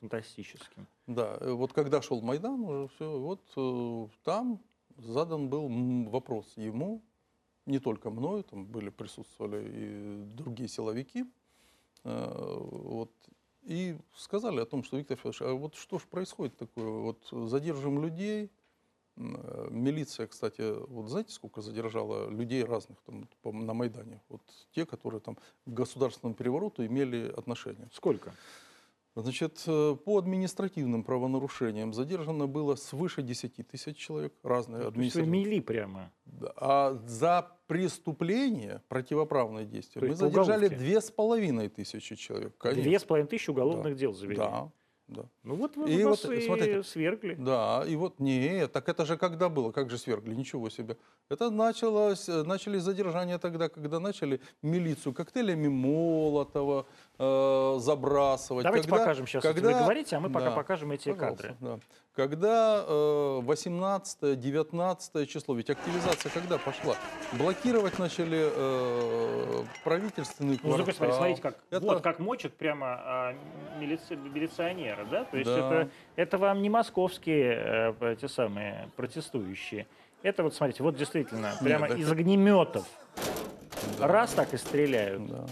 фантастическим. Да, э, вот когда шел Майдан, уже все, вот э, там задан был вопрос ему, не только мною, там были, присутствовали и другие силовики, э, вот, и сказали о том, что Виктор Федорович, а вот что же происходит такое, вот задержим людей, милиция, кстати, вот знаете, сколько задержала людей разных там на Майдане, вот те, которые там к государственному перевороту имели отношение. Сколько? Значит, э, по административным правонарушениям задержано было свыше 10 тысяч человек, разные вы административные. мели прямо. Да. А за преступление, противоправное действие, То мы задержали две с половиной тысячи человек. Две с половиной тысячи уголовных дел завели. Да, да. Ну вот вы И вас вот, и смотрите, свергли. Да, и вот, не, так это же когда было, как же свергли, ничего себе. Это началось, э, начали задержания тогда, когда начали милицию коктейлями Молотова э, забрасывать. Давайте когда, покажем сейчас, когда, вы говорите, а мы пока Да, покажем эти кадры. да. Когда э, 18-19 число, ведь активизация когда пошла? Блокировать начали э, правительственный Ну, с другой стороны, квартал. смотрите, как, Это- вот как мочат прямо а, милици- милиционера, да? То есть Да. это, это вам не московские э, эти самые протестующие. Это вот, смотрите, вот действительно, прямо это- из огнеметов. Да. Раз так и стреляют. Да.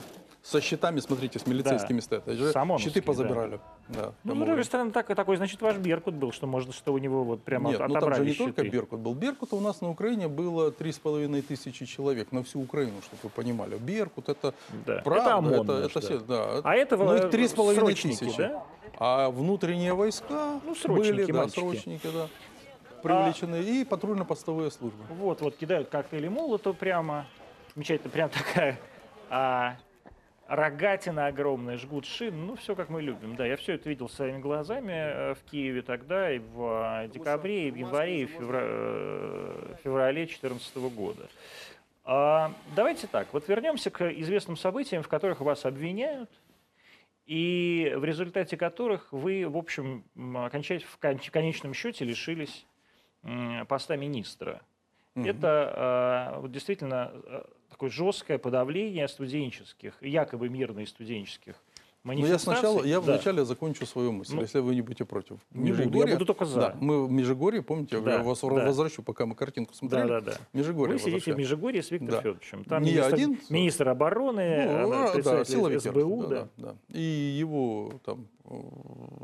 Со щитами, смотрите, с милицейскими стоят. Они же Щиты да. позабирали. Да, Ну, с другой стороны, так, такой, значит, ваш Беркут был, что можно, что у него вот прямо Нет, от- ну там же отобрали не только. Беркут был. Беркут у нас на Украине было 3,5 тысячи человек на всю Украину, чтобы вы понимали. Беркут это Да. правда, это ОМОн это, это да. все, да. А это ну, их 3,5 срочники, тысячи. да? А внутренние войска Ну, срочники, были, да, мальчики. срочники, да, привлечены, и патрульно-постовые службы. Вот, вот, кидают коктейли Молотова прямо. Замечательно, прям такая а, рогатина огромная, жгут шин. Ну, все как мы любим. Да, я все это видел своими глазами э, в Киеве тогда, и в э, декабре, и в январе, и в э, феврале 2014 года. А, давайте так, вот вернемся к известным событиям, в которых вас обвиняют, и в результате которых вы, в общем, в кон- конечном счете лишились поста министра. Мгм. Это вот действительно такое жесткое подавление студенческих, якобы мирных студенческих Но Ну, я сначала, я Да. вначале закончу свою мысль, Ну, если вы не будете против. Не буду, я буду только за. Да, мы в Межигорье, помните, я Да, я вас да. возвращу, пока мы картинку Да, смотрели. да, да. Межигорье Вы сидите в. Межигорье с Виктором Да. Федоровичем. Там Не министр, один. министр обороны, Ну, э, а, да, силовики, СБУ, да. да, да. И его там э,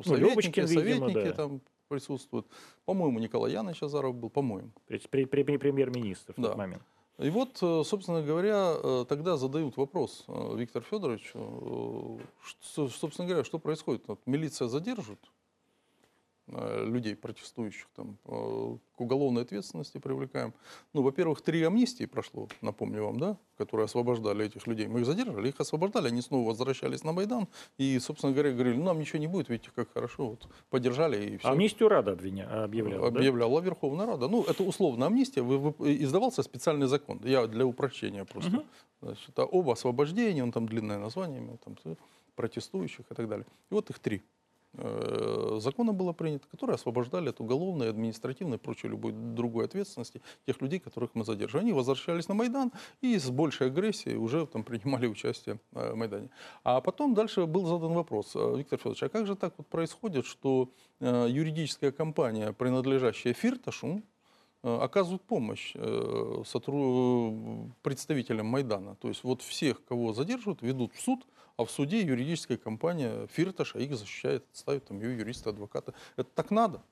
советники, Ну, Лёбочкин, видимо, советники да. там присутствуют. По-моему, Николай Яныч Азаров был, по-моему. Премьер-министр в Да. тот момент. И вот, э, собственно говоря, э, тогда задают вопрос э, Виктор Федорович, э, что, собственно говоря, что происходит? Вот милиция задержит людей, протестующих, там, э, к уголовной ответственности привлекаем. Ну, во-первых, три амнистии прошло, напомню вам, да, которые освобождали этих людей. Мы их задерживали, их освобождали, они снова возвращались на Майдан. И, собственно говоря, говорили, ну, нам ничего не будет, видите, как хорошо, вот, поддержали и все. Амнистию Рада обвиня... объявляла, да? Объявляла Верховная Рада. Ну, это условно амнистия. Вы- вы- издавался специальный закон. Я для упрощения просто. Мгм. Значит, об освобождении, он там длинное название имел, там, протестующих и так далее. И вот их три э, закона было принято, которые освобождали от уголовной, административной и прочей любой другой ответственности тех людей, которых мы задерживали. Они возвращались на Майдан и с большей агрессией уже там принимали участие э, в Майдане. А потом дальше был задан вопрос, э, Виктор Федорович, а как же так вот происходит, что э, юридическая компания, принадлежащая Фирташу, э, оказывают помощь э, представителям Майдана. То есть вот всех, кого задерживают, ведут в суд, а в суде юридическая компания Фирташа их защищает, ставит там ее юриста, адвоката. Это так надо?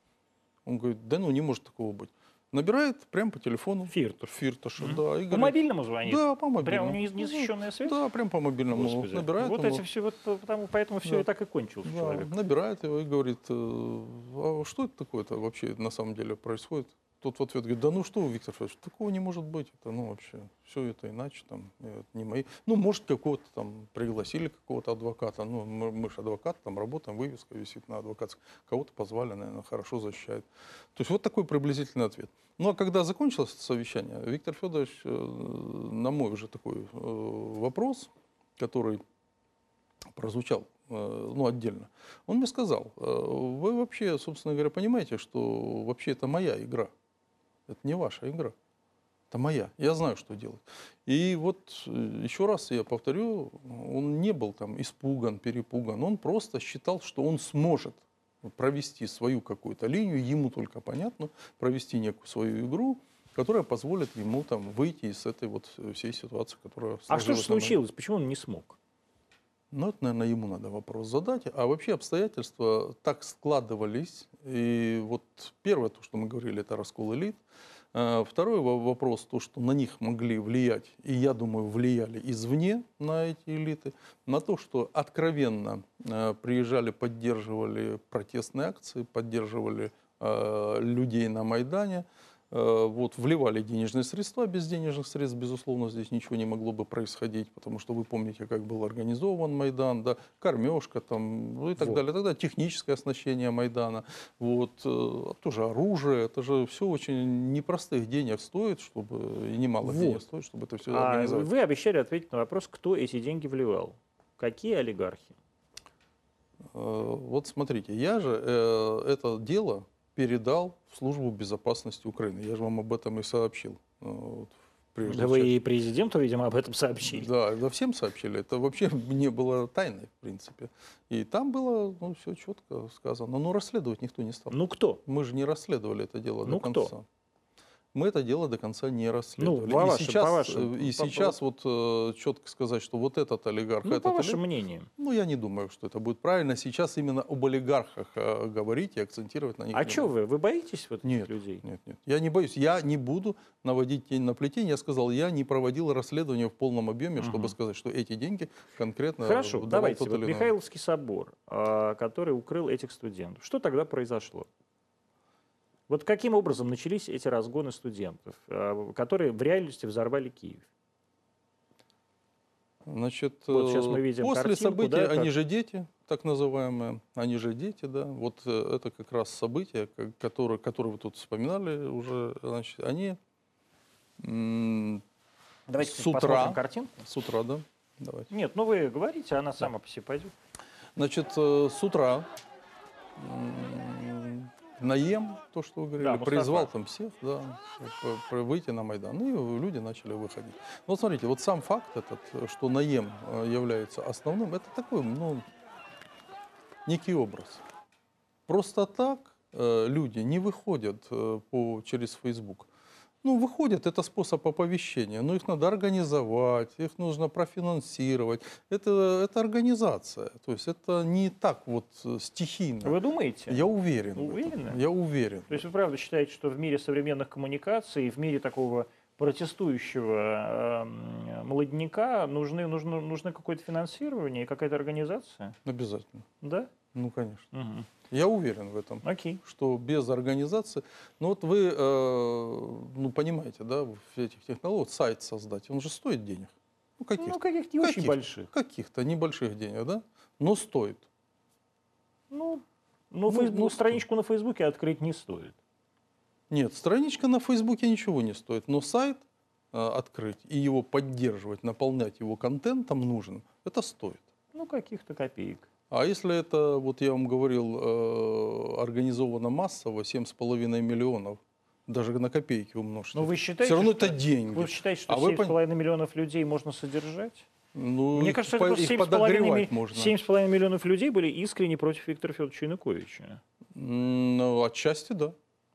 Он говорит, да ну не может такого быть. Набирает прямо по телефону Фирташ. Фирташа, Мгм. да, и По говорит, мобильному звонит? да, по мобильному. Прям у него незащищенная связь? Да, прям по мобильному Господи. набирает. вот он эти его- все, вот, потому, поэтому все Да. и так и кончилось да, человек. набирает его и говорит, э, а что это такое-то вообще на самом деле происходит? Тот в ответ говорит, да ну что Виктор Федорович, такого не может быть. Это, ну, вообще, все это иначе, там, это не мои. Ну, может, какого-то там пригласили какого-то адвоката. Ну, мы, мы же адвокат, там работаем, вывеска висит на адвокатском. Кого-то позвали, наверное, хорошо защищает. То есть вот такой приблизительный ответ. Ну, а когда закончилось это совещание, Виктор Федорович, э, на мой уже такой э, вопрос, который прозвучал э, ну, отдельно, он мне сказал, вы вообще, собственно говоря, понимаете, что вообще это моя игра, это не ваша игра, это моя, я знаю, что делать. И вот э, еще раз я повторю, он не был там испуган, перепуган, он просто считал, что он сможет провести свою какую-то линию, ему только понятно, провести некую свою игру, которая позволит ему там выйти из этой вот э, всей ситуации, которая А что же случилось? Почему он не смог? Ну, это, наверное, ему надо вопрос задать. А вообще обстоятельства так складывались. И вот первое, то, что мы говорили, это раскол элит. А Второй во- вопрос, то, что на них могли влиять, и я думаю, влияли извне на эти элиты, на то, что откровенно э, приезжали, поддерживали протестные акции, поддерживали э, людей на Майдане, вот, вливали денежные средства. Без денежных средств, безусловно, здесь ничего не могло бы происходить, потому что вы помните, как был организован Майдан, да, кормежка там, ну и так Вот. далее. Тогда техническое оснащение Майдана, вот, э, тоже оружие, это же все очень непростых денег стоит, чтобы, и немало Вот. денег стоит, чтобы это все А организовать. вы обещали ответить на вопрос, кто эти деньги вливал. Какие олигархи? Э, Вот смотрите, я же э, это дело передал в службу безопасности Украины. Я же вам об этом и сообщил. э, вот, в прежней Да вы и президенту, видимо, об этом сообщили. Да, да, всем сообщили. Это вообще не было тайной, в принципе. И там было ну, все четко сказано. Но расследовать никто не стал. Ну кто? Мы же не расследовали это дело Ну, до кто? Мы это дело до конца не расследовали. Ну, по и вашим- сейчас, по вашим- э, и по- по- сейчас вот э, четко сказать, что вот этот олигарх, Ну, этот по вашим олигарх, мнениям. ну, я не думаю, что это будет правильно. Сейчас именно об олигархах э, говорить и акцентировать на них. А что вы? Вы боитесь вот этих Нет, людей? Нет, нет. Я не боюсь. Я не буду наводить тень на плетень. Я сказал, я не проводил расследование в полном объеме, чтобы Мгм. сказать, что эти деньги конкретно Хорошо, давайте. Вот. Михайловский собор, а, который укрыл этих студентов. Что тогда произошло? Вот каким образом начались эти разгоны студентов, а, которые в реальности взорвали Киев? Значит, Вот сейчас э, мы видим после картинку, событий, да, как- они же дети, так называемые, они же дети, да, вот э, это как раз события, ко- которые, которые вы тут вспоминали уже, значит, они Давайте С утра. картинку. с утра, да, давайте. Нет, ну вы говорите, она сама по себе пойдет. Значит, э, с утра Наем, то, что вы говорили, Да, призвал там всех, да, выйти на Майдан. Ну и люди начали выходить. Вот смотрите, вот сам факт этот, что Наем э, является основным, это такой, ну, некий образ. Просто так э, люди не выходят э, по, через Facebook. Ну, выходят, это способ оповещения, но их надо организовать, их нужно профинансировать. Это, это организация, то есть это не так вот э, стихийно. Вы думаете? Я уверен. Уверены? Я уверен. То есть вы правда считаете, что в мире современных коммуникаций, в мире такого протестующего эм, молодняка нужны, нужно, нужно какое-то финансирование и какая-то организация? Обязательно. Да? Ну, конечно. Мгм. Я уверен в этом. Окей. что без организации, ну вот вы, э, ну понимаете, да, в этих технологиях, вот сайт создать, он же стоит денег. Ну каких? Ну, каких-то не очень Каких? больших. Каких-то небольших денег, да, но стоит. Ну, ну, Ну, фейс- ну, страничку на Фейсбуке открыть не стоит. Нет, страничка на Фейсбуке ничего не стоит, но сайт э, открыть и его поддерживать, наполнять его контентом нужным, это стоит. Ну, каких-то копеек. А если это, вот я вам говорил, э, организовано массово, 7,5 миллионов, даже на копейки умножьте. Но Ну, вы считаете, Все равно что- это деньги. Вы считаете, что А вы 7,5 миллионов людей можно содержать? Ну, Мне кажется, по- это просто их 7,5 подогревать ми- можно. 7,5 миллионов людей были искренне против Виктора Федоровича Януковича. Ну, отчасти да.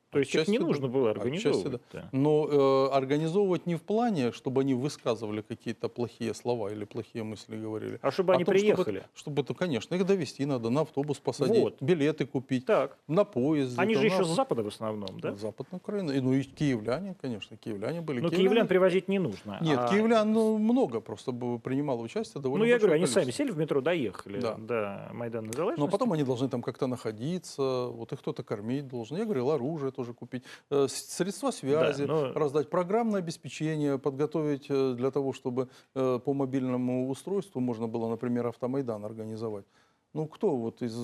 То есть их Отчасти не да. нужно было организовывать. да. Но э, организовывать не в плане, чтобы они высказывали какие-то плохие слова или плохие мысли говорили. А чтобы а они том, чтобы- приехали. Чтобы, это, конечно, их довести надо, на автобус посадить, Вот. билеты купить, Так. на поезд. Они же еще с запада в основном, да? Западная Украина. И, ну и киевляне, конечно, киевляне были. Но Киевляне- киевлян привозить не нужно. Нет, а- киевлян ну, много просто принимало участие. Довольно Ну, я говорю, большое они сами количество. сели в метро, доехали Да. до Майдана Незалежности. Но потом они должны там как-то находиться, вот их кто-то кормить должен. Я говорил, оружие тоже купить, э, средства связи, но- раздать программное обеспечение, подготовить э, для того, чтобы э, по мобильному устройству можно было, например, автомайдан организовать. Ну, кто вот из...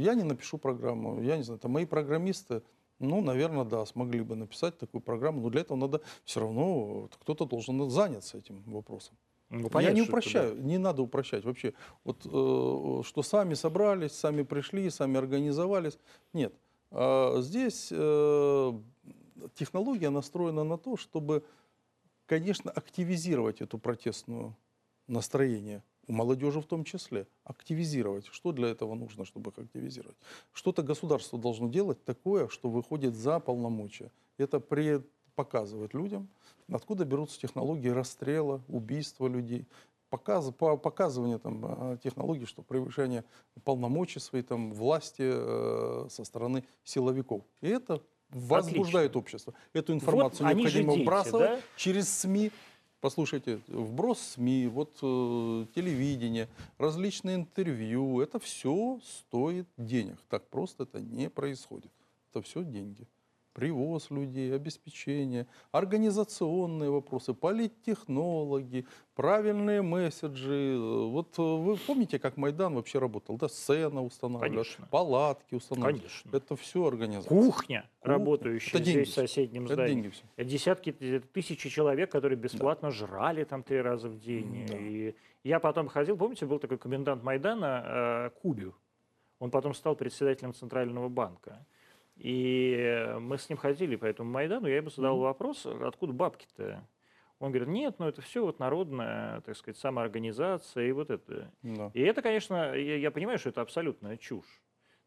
Я не напишу программу, я не знаю, там мои программисты, ну, наверное, да, смогли бы написать такую программу, но для этого надо все равно, кто-то должен заняться этим вопросом. Ну, Я понятно, не что это, упрощаю, не надо упрощать вообще. Вот э, что сами собрались, сами пришли, сами организовались. Нет. А здесь э, технология настроена на то, чтобы, конечно, активизировать эту протестную настроение. У молодежи в том числе. Активизировать. Что для этого нужно, чтобы их активизировать? Что-то государство должно делать такое, что выходит за полномочия. Это пред- показывать людям, откуда берутся технологии расстрела, убийства людей, показ, по, показывание там, э, технологий, что превышение полномочий своей там, власти э, со стороны силовиков. И это возбуждает общество. Эту информацию же необходимо дети, вбрасывать да? через СМИ. Послушайте, вброс СМИ, вот э, телевидение, различные интервью, это все стоит денег. Так просто это не происходит. Это все деньги. Привоз людей, обеспечение, организационные вопросы, политтехнологи, правильные месседжи. Вот э, вы помните, как Майдан вообще работал? Да, сцена устанавливалась, Конечно. палатки устанавливались. Конечно. Это все организация. Кухня, Кухня. работающая Это деньги здесь в соседнем Это здании. деньги все. Десятки, э, тысячи человек, которые бесплатно жрали там три раза в день. Да. И я потом ходил, помните, был такой комендант Майдана э, Кубю. Он потом стал председателем Центрального банка. И мы с ним ходили по этому Майдану, я ему задал Мгм. вопрос, откуда бабки-то? Он говорит, нет, ну это все вот народная, так сказать, самоорганизация и вот это. Да. И это, конечно, я, я понимаю, что это абсолютная чушь.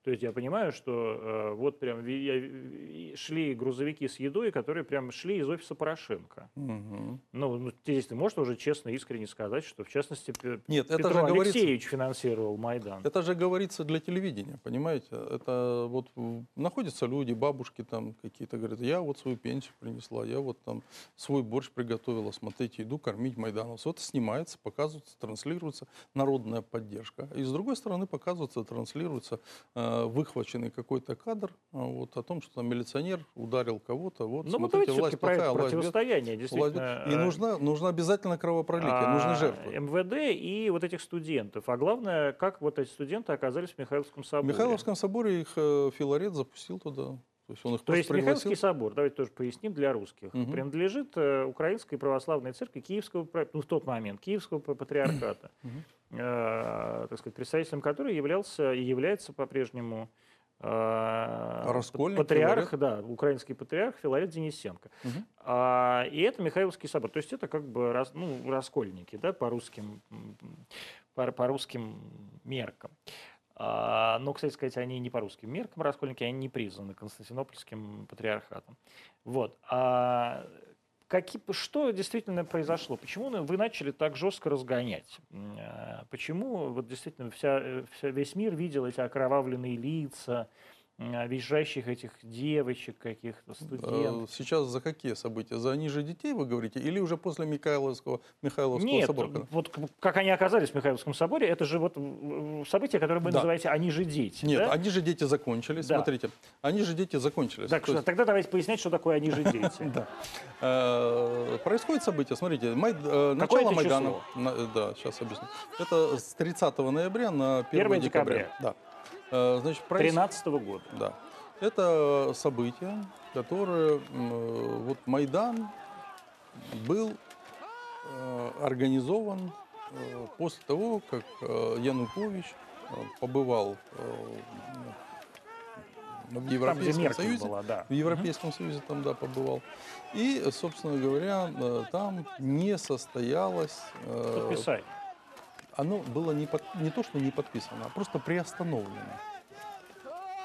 То есть я понимаю, что э, вот прям я- шли грузовики с едой, которые прям шли из офиса Порошенко. Мгм. Ну, ну, здесь ты можешь уже честно, искренне сказать, что в частности Нет, это Петр же говорится... Алексеевич финансировал Майдан. Это же говорится для телевидения, понимаете? Это вот находятся люди, бабушки там какие-то, говорят, я вот свою пенсию принесла, я вот там свой борщ приготовила, смотрите, иду кормить майдановцев. Это снимается, показывается, транслируется народная поддержка. И с другой стороны показывается, транслируется э, выхваченный какой-то кадр а, вот, о том, что там милиционер ударил кого-то, вот, Ну, смотрите, давайте все-таки власть это власть противостояние, власть действительно. бед- И э, нужно, нужно обязательно кровопролитие, нужны а, жертвы. МВД и вот этих студентов. А главное, как вот эти студенты оказались в Михайловском В соборе. Михайловском соборе их э, Филарет запустил туда. То есть он их То есть пригласил. Михайловский собор, давайте тоже поясним для русских, Мгм. принадлежит э, Украинской православной церкви Киевского, ну, в тот момент, Киевского па- патриархата, э, так сказать, представителем которой являлся и является по-прежнему э, Раскольник, патриарх, да, украинский патриарх Филарет Денисенко. Мгм. А, и это Михайловский собор. То есть это как бы рас- ну, раскольники, да, по русским, по, по русским меркам. А, но, кстати сказать, они не по русским меркам раскольники, они не признаны Константинопольским патриархатом. Вот. А какие, что действительно произошло? Почему вы начали так жестко разгонять? А, Почему вот действительно вся, э, вся- весь мир видел эти окровавленные лица, а, визжащих этих девочек каких-то, студентов? Э, Сейчас за какие события? За ниже детей вы говорите? Или уже после Михайловского, Михайловского Нет, собора? вот к- как они оказались в Михайловском соборе, это же вот м, событие, которое вы Да. называете «они же дети». Нет, да? они же дети закончились. Да. Смотрите, они же дети закончились. Так То что, есть, тогда давайте пояснять, что такое «они же дети». Э, происходит событие, смотрите, э, начало Майдана. э, да, сейчас объясню. Это с 30 ноября на 1 1 декабря. декабря. Да. Э, Значит, проис- 13 года. Да. Это событие, которое, э, вот Майдан был э, организован после того, как Янукович побывал в Европейском Союзе. была, да. В Европейском Союзе там, да, побывал. И, собственно говоря, там не состоялось... Подписание. Оно было не, под- не то, что не подписано, а просто приостановлено.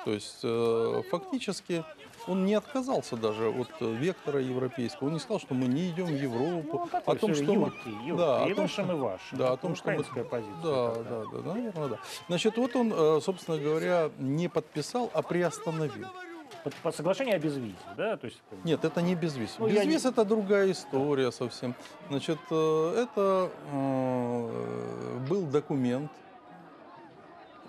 То есть э, фактически он не отказался даже от э, вектора европейского. Он не сказал, что мы не идем в Европу. Ну, о том, что мы- юркий. Да, о том, что- и вашим. да, о том, что мы- позиция. Да, такая. да, да, наверное, да. Значит, вот он, э, собственно говоря, не подписал, а приостановил. Под- под соглашение о безвизе, да? То есть, бы, Нет, это не безвиз. Ну, безвиз это другая история совсем. Значит, э, это э, был документ.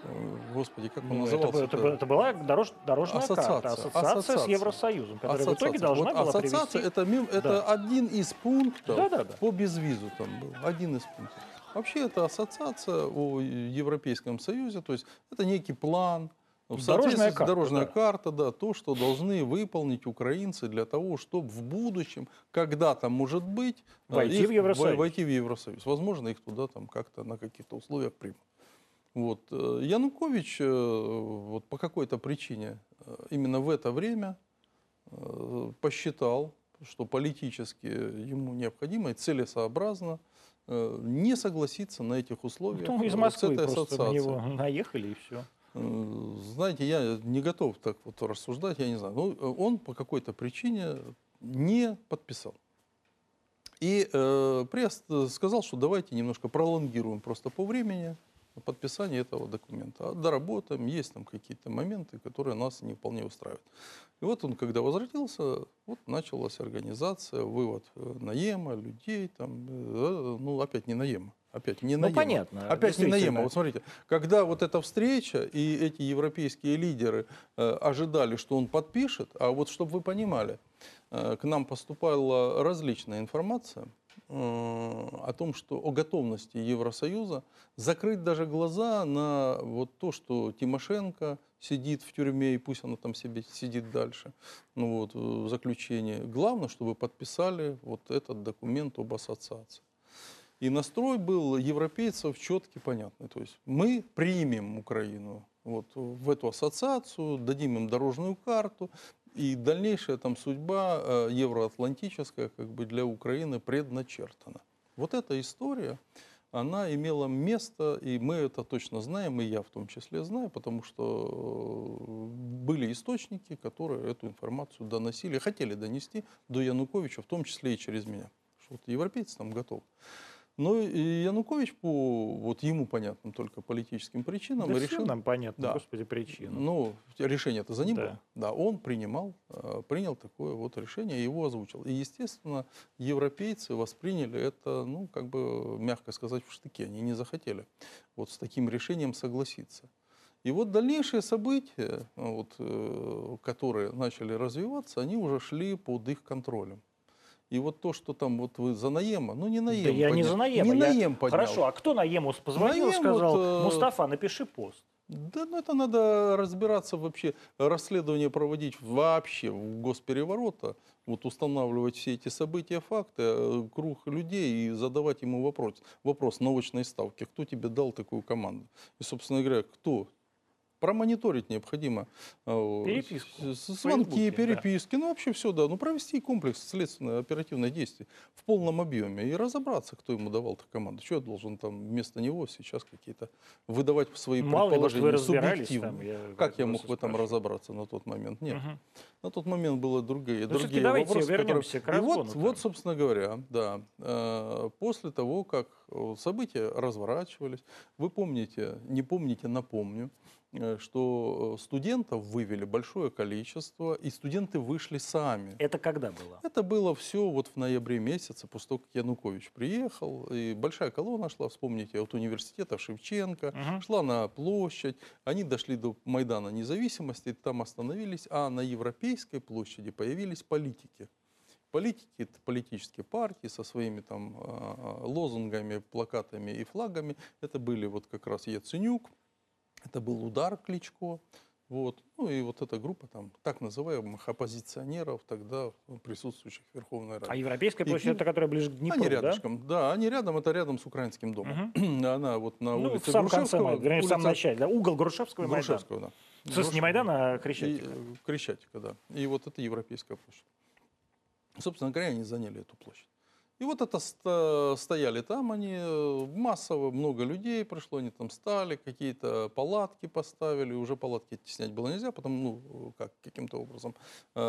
э, Господи, как он ну, это, назывался? это, бы- это была дорож- дорожная Ассоциация, карта, ассоциация, с ассоциация. Евросоюзом, которая в итоге Ассоциация. должна Вот была ассоциация привести... это, это Да. один из пунктов Да-да-да. по безвизу там был. Один из пунктов. Вообще это ассоциация о Европейском Союзе, то есть это некий план, Дорожная соответствии с- карта, дорожная да. карта, да, то, что должны выполнить украинцы для того, чтобы в будущем, когда-то, может быть, э, Войти их в Евросоюз. во- Войти в Евросоюз. Возможно, их туда там как-то на каких-то условиях примут. Вот. э, Янукович э, вот по какой-то причине именно в это время посчитал, что политически ему необходимо и целесообразно не согласиться на этих условиях Ну, из Москвы с этой просто на него наехали и все. Э, Знаете, я не готов так вот рассуждать, я не знаю. Но э, он по какой-то причине не подписал. И э, пресс э, сказал, что давайте немножко пролонгируем просто по времени подписание этого документа. А доработаем, есть там какие-то моменты, которые нас не вполне устраивают. И вот он, когда возвратился, вот началась организация, вывод наема, людей, там, ну, опять не наема, опять не Ну, наема. понятно, Опять не наема. Вот смотрите, когда вот эта встреча, и эти европейские лидеры э, ожидали, что он подпишет, а вот чтобы вы понимали, э, к нам поступала различная информация э, о том, что о готовности Евросоюза закрыть даже глаза на вот то, что Тимошенко сидит в тюрьме, и пусть она там себе сидит дальше, ну вот, в заключении. Главное, чтобы подписали вот этот документ об ассоциации. И настрой был европейцев четкий, понятный. То есть мы примем Украину вот, в эту ассоциацию, дадим им дорожную карту, и дальнейшая там судьба э, евроатлантическая как бы для Украины предначертана. Вот эта история, она имела место, и мы это точно знаем, и я в том числе знаю, потому что э, были источники, которые эту информацию доносили, хотели донести до Януковича, в том числе и через меня. Что вот европейцы там готовы. Но и Янукович по вот ему понятным только политическим причинам Да решил... нам понятно, Да. господи, причина. Ну, решение это за ним Да. было. Да, он принимал, э, принял такое вот решение, и его озвучил. И, естественно, европейцы восприняли это, ну, как бы, мягко сказать, в штыке. Они не захотели вот с таким решением согласиться. И вот дальнейшие события, вот, э, которые начали развиваться, они уже шли под их контролем. И вот то, что там вот вы за Наема, ну не Наем Да я не поднял. за Наема, Не я- Наем поднял. Хорошо, а кто на Ему позвонил и Наем сказал, вот, э, Мустафа, напиши пост? Да, ну это надо разбираться вообще, расследование проводить вообще в госпереворота, вот устанавливать все эти события, факты, э, круг людей и задавать ему вопрос, вопрос на очной ставке, кто тебе дал такую команду? И, собственно говоря, кто? Промониторить необходимо. э, Переписку Звонки, Фейсбуке, да. переписки, ну вообще все, да. Ну провести комплекс следственных оперативных действий в полном объеме и разобраться, кто ему давал эту команду. Что я должен там вместо него сейчас какие-то выдавать свои Мало предположения субъективно. там. я Как я мог в этом спрашиваю. разобраться на тот момент? Нет. Мгм. На тот момент было другие, Ну, другие давайте вопросы. которые- вернемся к И вот, разгону-то. вот, собственно говоря, да, э, после того, как э, события разворачивались, вы помните, не помните, напомню, что э, студентов вывели большое количество, и студенты вышли сами. Это когда было? Это было все вот в ноябре месяце, после того, как Янукович приехал, и большая колонна шла, вспомните, от университета Шевченко, Мгм. шла на площадь, они дошли до Майдана независимости, там остановились, а на Европейской площади появились политики. Политики, это политические партии со своими там а, лозунгами, плакатами и флагами. Это были вот как раз Яценюк, это был удар Кличко. Вот. Ну и вот эта группа там так называемых оппозиционеров тогда ну, присутствующих в Верховной Раде. А Европейская И площадь, к ним- это которая ближе к Днепру, Они да? рядышком, да? они рядом, это рядом с украинским домом. Она вот на Ну, в улице самом конце, Грушевского. Майдана, вернее, в самом улица начале, да? Угол Грушевского и Майдана. Грушевского, да. В смысле, не. Майдана, а И, Крещатика. э, Крещатика, да. И вот это Европейская площадь. Собственно говоря, они заняли эту площадь. И вот это стояли там они, э, массово, много людей пришло, они там стали, какие-то палатки поставили, уже палатки снять было нельзя, потому, ну, как, каким-то образом, э,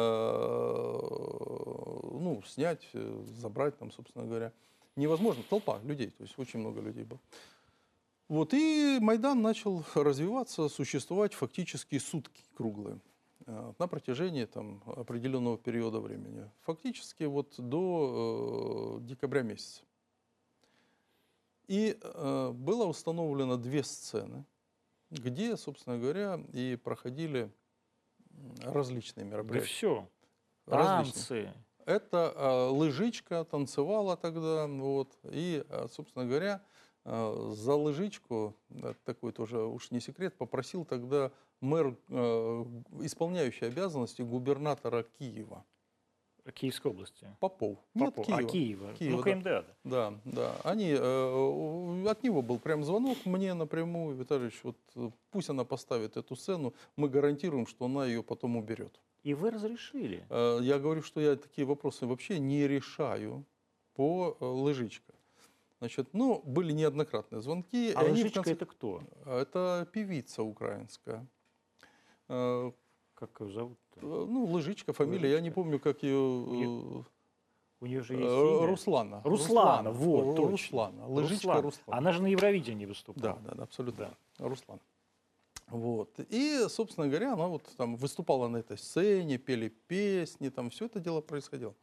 ну, снять, э, забрать там, собственно говоря, невозможно. Толпа людей, то есть очень много людей было. Вот, и Майдан начал развиваться, существовать фактически сутки круглые на протяжении там, определенного периода времени. Фактически вот до э, декабря месяца. И э, было установлено две сцены, где, собственно говоря, и проходили различные Да мероприятия. все. Различные. Танцы. Это э, лыжичка танцевала тогда, вот, и, э, собственно говоря, э, за лыжичку, такой тоже уж не секрет, попросил тогда мэр, э, исполняющий обязанности губернатора Киева, Киевской области. Попов. Нет, Попов. Киева. А Киева. Киева, ну, да. КМДА. да. Да, да. Они, э, от него был прям звонок мне напрямую, Витальевич, вот э, пусть она поставит эту сцену, мы гарантируем, что она ее потом уберет. И вы разрешили. Э, Я говорю, что я такие вопросы вообще не решаю по э, лыжичка. Значит, ну, были неоднократные звонки. А они лыжичка конце- это кто? Это певица украинская. Э, Как ее зовут? э, Ну, лыжичка, фамилия, я не Лыжичка. помню, как ее... У нее же э, есть имя. Руслана. Руслана, вот, Ру- точно. Руслана. Лыжичка Руслан. Руслана. Она же на Евровидении выступала. Да, да, да, абсолютно. Руслан. Вот. И, собственно говоря, она вот там выступала на этой сцене, пели песни, там все это дело происходило.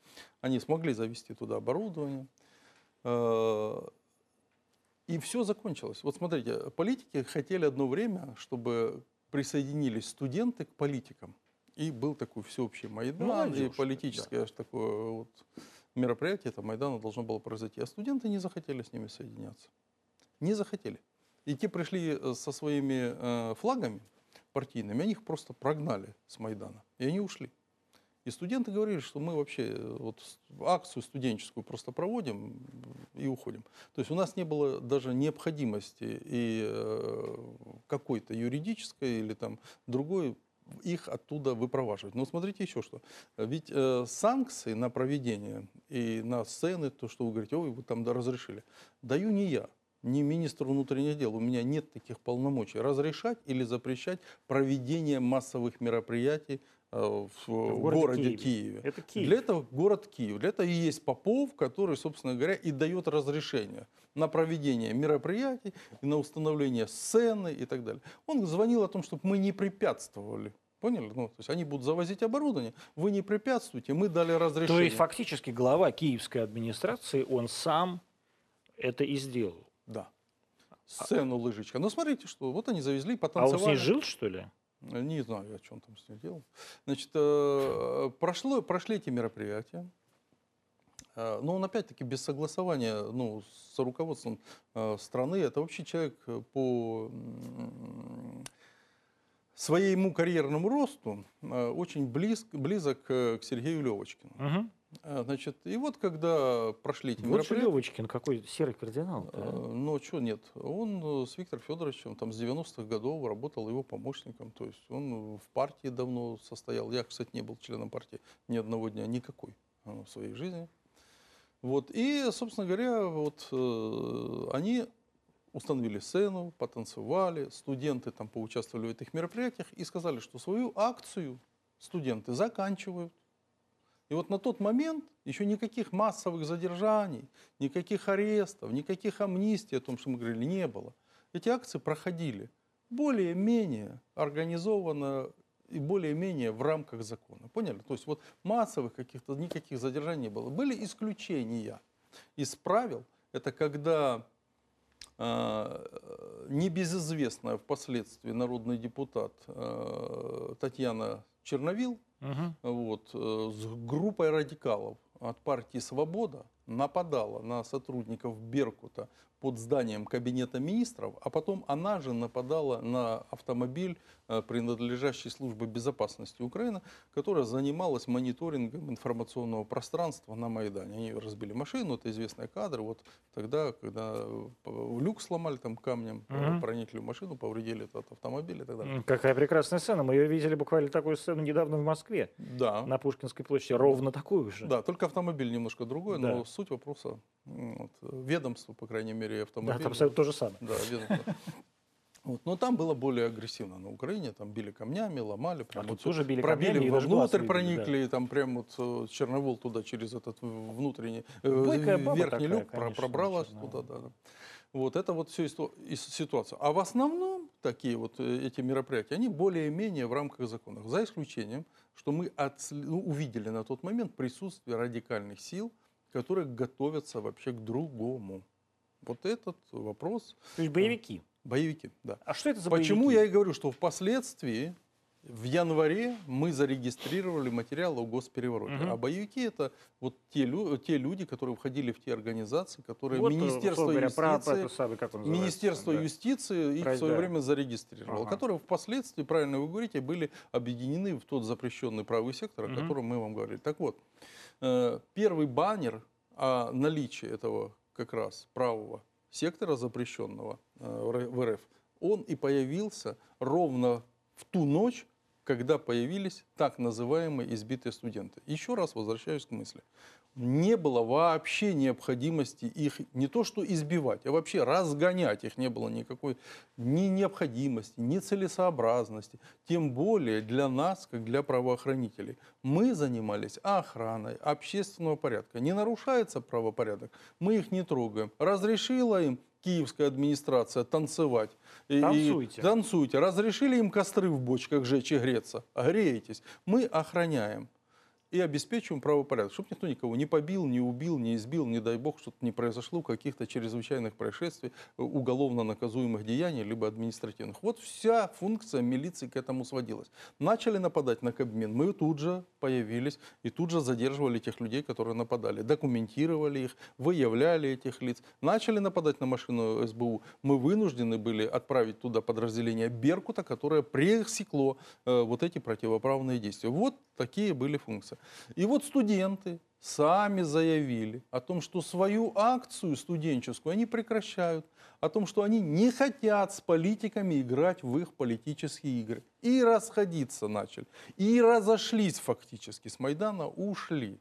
Они смогли завести туда оборудование. Э, И все закончилось. Вот смотрите, политики хотели одно время, чтобы присоединились студенты к политикам. И был такой всеобщий Майдан, Молодежь, и политическое аж такое вот мероприятие, это Майдана должно было произойти. А студенты не захотели с ними соединяться. Не захотели. И те пришли э, со своими э, флагами партийными, они их просто прогнали с Майдана. И они ушли. И студенты говорили, что мы вообще э, вот акцию студенческую просто проводим и уходим. То есть у нас не было даже необходимости и э, какой-то юридической или там другой их оттуда выпроваживать. Но смотрите еще что. Ведь э, санкции на проведение и на сцены, то, что вы говорите, ой, вы там да, разрешили, даю не я. не министр внутренних дел. У меня нет таких полномочий разрешать или запрещать проведение массовых мероприятий э, в, в городе городе Киеве. Киеве. Это Киев. Для этого город Киев. Для этого и есть Попов, который, собственно говоря, и дает разрешение на проведение мероприятий, и на установление сцены и так далее. Он звонил о том, чтобы мы не препятствовали. Поняли? Ну, то есть они будут завозить оборудование, вы не препятствуйте, мы дали разрешение. То есть фактически глава киевской администрации, он сам это и сделал. Да. Сцену лыжечка. Но смотрите, что вот они завезли, А он потанцевали. с ней жил, что ли? Не знаю, о чем там с ней делал. Значит, э, прошло, прошли эти мероприятия. Э, Но он опять-таки без согласования ну, с руководством э, страны. Это вообще человек э, по своему карьерному росту э, очень близ, близок э, к Сергею Левочкину. Мгм. Э, Значит, и вот когда прошли эти Вот мероприятия... Левочкин, какой серый кардинал. Э, Ну, что нет. Он э, с Виктором Федоровичем там с 90-х годов работал его помощником. То есть он в партии давно состоял. Я, кстати, не был членом партии ни одного дня, никакой э, в своей жизни. Вот. И, собственно говоря, вот э, они установили сцену, потанцевали, студенты там поучаствовали в этих мероприятиях и сказали, что свою акцию студенты заканчивают. И вот на тот момент еще никаких массовых задержаний, никаких арестов, никаких амнистий, о том, что мы говорили, не было. Эти акции проходили более-менее организованно и более-менее в рамках закона. Поняли? То есть вот массовых каких-то, никаких задержаний не было. Были исключения из правил. Это когда э, небезызвестная впоследствии народный депутат э, Татьяна Черновил Мгм. вот, э, с группой радикалов от партии «Свобода» нападала на сотрудников Беркута под зданием Кабинета министров, а потом она же нападала на автомобиль, э, принадлежащий службе безопасности Украины, которая занималась мониторингом информационного пространства на Майдане. Они разбили машину, это известные кадры. Вот тогда, когда э, люк сломали там камнем, э, Мгм. проникли в машину, повредили этот автомобиль и так далее. Какая прекрасная сцена. Мы ее видели буквально такую сцену недавно в Москве, Да. на Пушкинской площади. Ровно такую же. Да, только автомобиль немножко другой, но Да. суть вопроса, вот, ведомство, по крайней мере, Да, автомобиля. там абсолютно то же самое. Да, ведомство. Вот. Но там было более агрессивно на Украине, там били камнями, ломали, прям А вот тоже били пробили камнями вовнутрь, выбили, да. проникли, там прям вот э, Черновол туда через этот внутренний, э, Бойкая верхний такая, люк конечно, пробралась туда, да, да. Вот это вот все ситуация. А в основном такие вот э, эти мероприятия, они более-менее в рамках законов. За исключением, что мы отсле- ну, увидели на тот момент присутствие радикальных сил, которые готовятся вообще к другому. Вот этот вопрос. То есть боевики. Боевики, да. А что это за Почему боевики? я и говорю, что впоследствии в январе мы зарегистрировали материалы о госперевороте. Мгм. А боевики это вот те, лю- те люди, которые входили в те организации, которые Вот, э, Министерство говоря, про- юстиции, про это самое, как он Министерство да. юстиции их Про- в свое да. время зарегистрировало, Ага. которые впоследствии, правильно вы говорите, были объединены в тот запрещенный правый сектор, о Мгм. котором мы вам говорили. Так вот, э, первый баннер о наличии этого как раз правого сектора запрещенного э, в РФ, он и появился ровно в ту ночь, когда появились так называемые избитые студенты. Еще раз возвращаюсь к мысли. Не было вообще необходимости их не то что избивать, а вообще разгонять их не было никакой ни необходимости, ни целесообразности. Тем более для нас, как для правоохранителей. Мы занимались охраной общественного порядка. Не нарушается правопорядок, мы их не трогаем. Разрешила им киевская администрация танцевать. И- и- Танцуйте. танцуйте. Разрешили им костры в бочках жечь и греться. Греетесь. Мы охраняем и обеспечиваем правопорядок, чтобы никто никого не побил, не убил, не избил, не дай бог, что-то не произошло, каких-то чрезвычайных происшествий, э, уголовно наказуемых деяний, либо административных. Вот вся функция милиции к этому сводилась. Начали нападать на Кабмин, мы тут же появились и тут же задерживали тех людей, которые нападали, документировали их, выявляли этих лиц. Начали нападать на машину СБУ, мы вынуждены были отправить туда подразделение Беркута, которое пресекло э, вот эти противоправные действия. Вот такие были функции. И вот студенты сами заявили о том, что свою акцию студенческую они прекращают, о том, что они не хотят с политиками играть в их политические игры. И расходиться начали. И разошлись фактически с Майдана, ушли.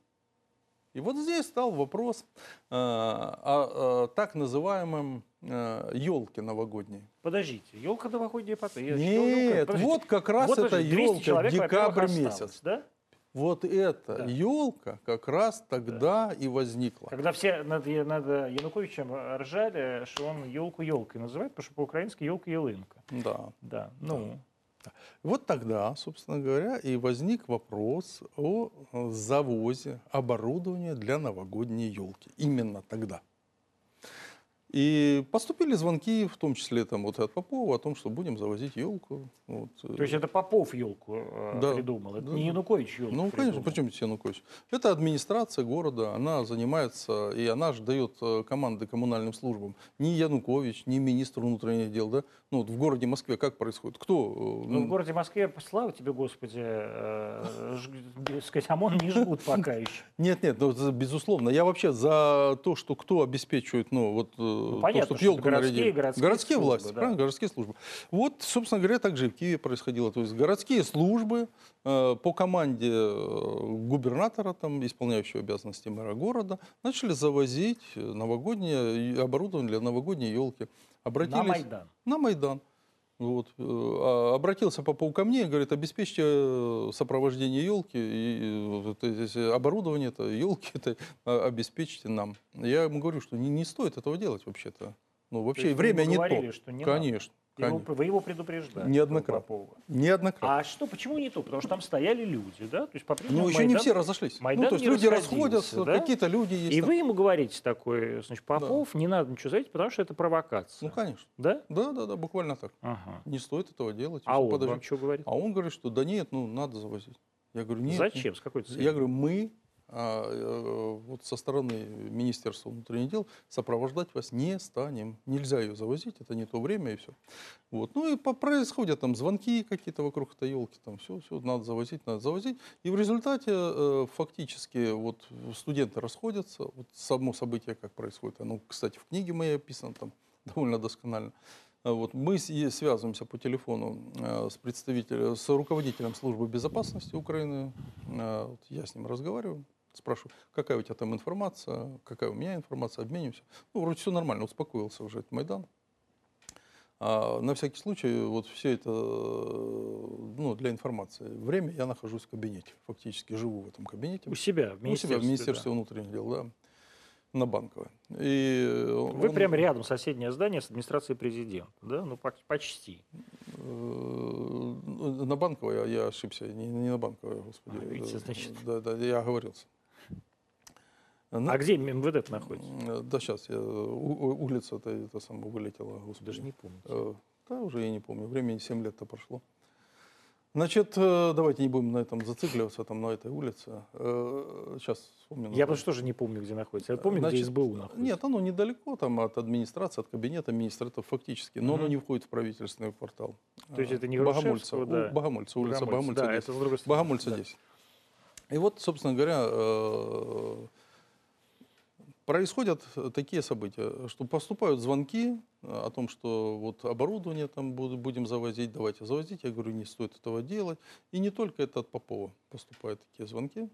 И вот здесь стал вопрос э, о, о так называемом э, елке новогодней. Подождите, елка новогодняя потом. Нет, елка- вот как раз Вот, это подожди, 200 елка декабрь месяц. Да? Вот эта Да. елка как раз тогда и возникла. Когда все над, над Януковичем ржали, что он елку елкой называет, потому что по-украински елка елынка. Да. Да, ну. Вот тогда, собственно говоря, и возник вопрос о э, завозе оборудования для новогодней елки. Именно тогда. И поступили звонки, в том числе там, вот от Попова, о том, что будем завозить елку. Вот. э, То есть это Попов елку э, Да, придумал, это да, не. Янукович елку Ну, конечно, придумал. почему здесь Янукович? Это администрация города, она занимается, и она же дает э, команды коммунальным службам. Ни Янукович, ни министр внутренних дел, да? Ну, вот в городе Москве как происходит? Кто? э, Ну, в городе Москве, слава тебе, Господи, э, сказать, ОМОН не жгут пока еще. Нет, нет, ну, безусловно. Я вообще за то, что кто обеспечивает, ну, вот, э, понятно, то, чтобы что елку городские- нарядили. городские службы, власти, да. правильно? Городские службы. Вот, собственно говоря, так же и в Киеве происходило. То есть городские службы э, по команде э, губернатора, там, исполняющего обязанности мэра города, начали завозить новогоднее оборудование для новогодней елки. Обратились На Майдан. на Майдан. Вот. э, а, Обратился Попов ко мне говорит, обеспечьте э, сопровождение елки, и э, вот это, оборудование это елки это а, обеспечьте нам. Я ему говорю, что не, не стоит этого делать вообще-то. Ну, То вообще время не говорили, то. что не надо? Его- вы его предупреждали. Неоднократно. Попова. Неоднократно. А что, почему не то? Потому что там стояли люди, да? То есть по-прежнему ну, еще не Майдан- все разошлись. Майдан ну, то есть не люди расходятся, да? какие-то люди есть. И там. вы ему говорите такой, значит, Попов, не надо ничего заводить, потому что это провокация. Ну, конечно. Да? Да, да, да, буквально так. Ага. Не стоит этого делать. А он подожди. вам что говорит? А он говорит, что да нет, ну надо завозить. Я говорю, нет. Зачем? С какой целью? Я говорю, мы а, э, вот со стороны Министерства внутренних дел сопровождать вас не станем. Нельзя ее завозить, это не то время и все. Вот. Ну и происходят там звонки какие-то вокруг этой елки, там все, все, надо завозить, надо завозить. И в результате э, фактически вот студенты расходятся. Вот само событие как происходит, оно, кстати, в книге моей описано там довольно досконально. А Вот мы связываемся по телефону э, с представителем, с руководителем службы безопасности Украины. Я с ним разговариваю, спрашиваю, какая у тебя там информация, какая у меня информация, обменимся. Ну, вроде все нормально, успокоился уже этот Майдан. А на всякий случай, вот все это, ну, для информации. Время я нахожусь в кабинете, фактически живу в этом кабинете. У себя, в У себя министерстве. в Министерстве внутренних дел, да, на Банковой. И да. Вы он- прямо рядом, соседнее здание с администрацией президента, да? Ну, поч- почти. Э, На Банковой, я, я ошибся, не, не на Банковой, господи. А, видите, значит. Да, да, я оговорился. На- А где МВД находится? Э, Да, сейчас, я, у- у- улица это, это самое вылетела, господи. Даже не помню. Э, Да, уже я не помню, времени 7 лет-то прошло. Значит, э, давайте не будем на этом зацикливаться, там, на этой улице. Сейчас вспомню. Я просто тоже не помню, где находится. Я помню, где Значит, СБУ находится. Нет, оно недалеко, там от администрации, от кабинета министра, это фактически, но оно Мгм. не входит в правительственный квартал. То есть это не у- да. Богомольца, улица Богомольцы. Богомольца, Да, 10. это с другой стороны. Богомольца Да. 10. И вот, собственно говоря, э, происходят такие события, что поступают звонки э, о том, что вот оборудование там буд- будем завозить, давайте завозить. Я говорю, не стоит этого делать. И не только это от Попова поступают такие звонки.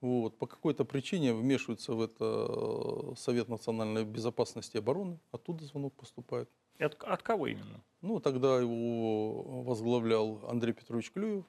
Вот. По какой-то причине вмешивается в это э, Совет национальной безопасности и обороны. Оттуда звонок поступает. И От, от кого именно? Ну, тогда его возглавлял Андрей Петрович Клюев.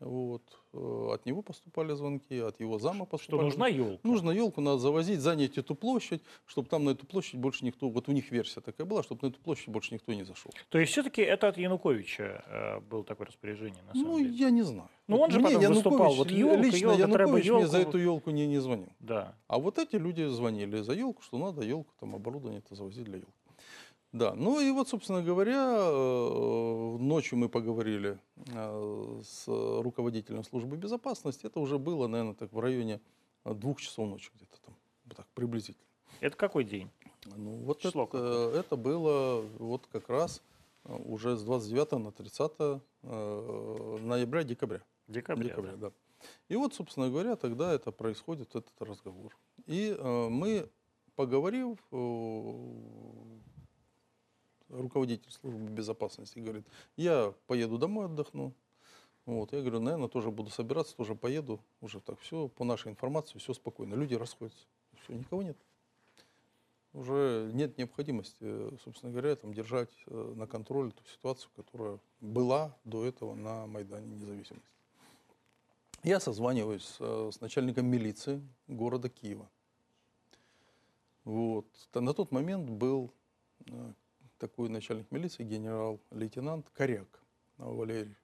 Вот. Э, От него поступали звонки, от его зама Что поступали. нужна елка? Нужно елку надо завозить, занять эту площадь, чтобы там на эту площадь больше никто, вот у них версия такая была, чтобы на эту площадь больше никто не зашел. То есть все-таки это от Януковича э, было такое распоряжение, на самом Ну, деле? я не знаю. Ну, Вот он же потом выступал, Янукович, вот ёлка, лично треба Янукович мне за эту елку не, не звонил. Да. А вот эти люди звонили за елку, что надо елку, там оборудование это завозить для елки. Да, ну и вот, собственно говоря, э, ночью мы поговорили э, с руководителем службы безопасности. Это уже было, наверное, так в районе э, двух часов ночи где-то там, так приблизительно. Это какой день? Ну, вот Число это, это было вот как раз уже с 29 на 30 э, ноября-декабря. Декабря. Декабря, да. да. И вот, собственно говоря, тогда это происходит, этот разговор. И мы, поговорив, руководитель службы безопасности говорит, я поеду домой отдохну. Вот, я говорю, наверное, тоже буду собираться, тоже поеду, уже так все, по нашей информации, все спокойно. Люди расходятся, все, никого нет. Уже нет необходимости, собственно говоря, там, держать э, на контроле ту ситуацию, которая была до этого на Майдане независимости. Я созваниваюсь э, с начальником милиции города Киева. Вот. На тот момент был э, такой начальник милиции, генерал-лейтенант Коряк Валерий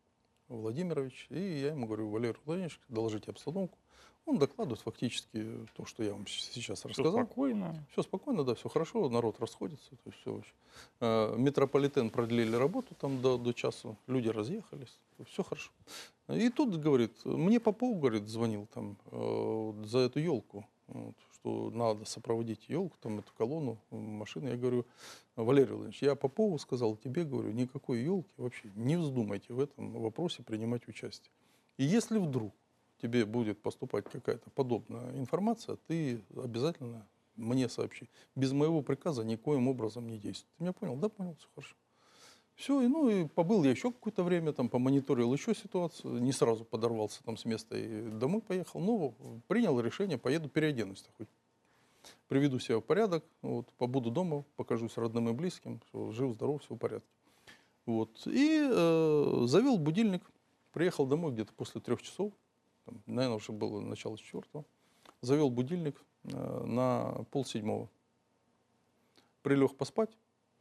Владимирович. И я ему говорю, Валерий Владимирович, доложите обстановку. Он докладывает фактически то, что я вам сейчас рассказал. спокойно. Все спокойно, да, все хорошо, народ расходится, то есть все очень. Э, Метрополитен продлили работу там до, до часу, люди разъехались, все хорошо. И тут, говорит, мне Попов, говорит, звонил там э, за эту елку, вот, что надо сопроводить елку, там эту колонну э, машины. Я говорю, Валерий Владимирович, я Попову сказал, тебе говорю, никакой елки вообще не вздумайте в этом вопросе принимать участие. И если вдруг тебе будет поступать какая-то подобная информация, ты обязательно мне сообщи. Без моего приказа никоим образом не действуй. Ты меня понял? Да, понял, все хорошо. Все, и, ну и побыл я еще какое-то время, там помониторил еще ситуацию, не сразу подорвался там с места и домой поехал, но принял решение, поеду переоденусь хоть. Приведу себя в порядок, вот, побуду дома, покажусь родным и близким, всё, жив, здоров, все в порядке. Вот. И э, завел будильник, приехал домой где-то после трех часов, там, наверное, уже было начало четвертого, завел будильник э, на полседьмого. Прилег поспать,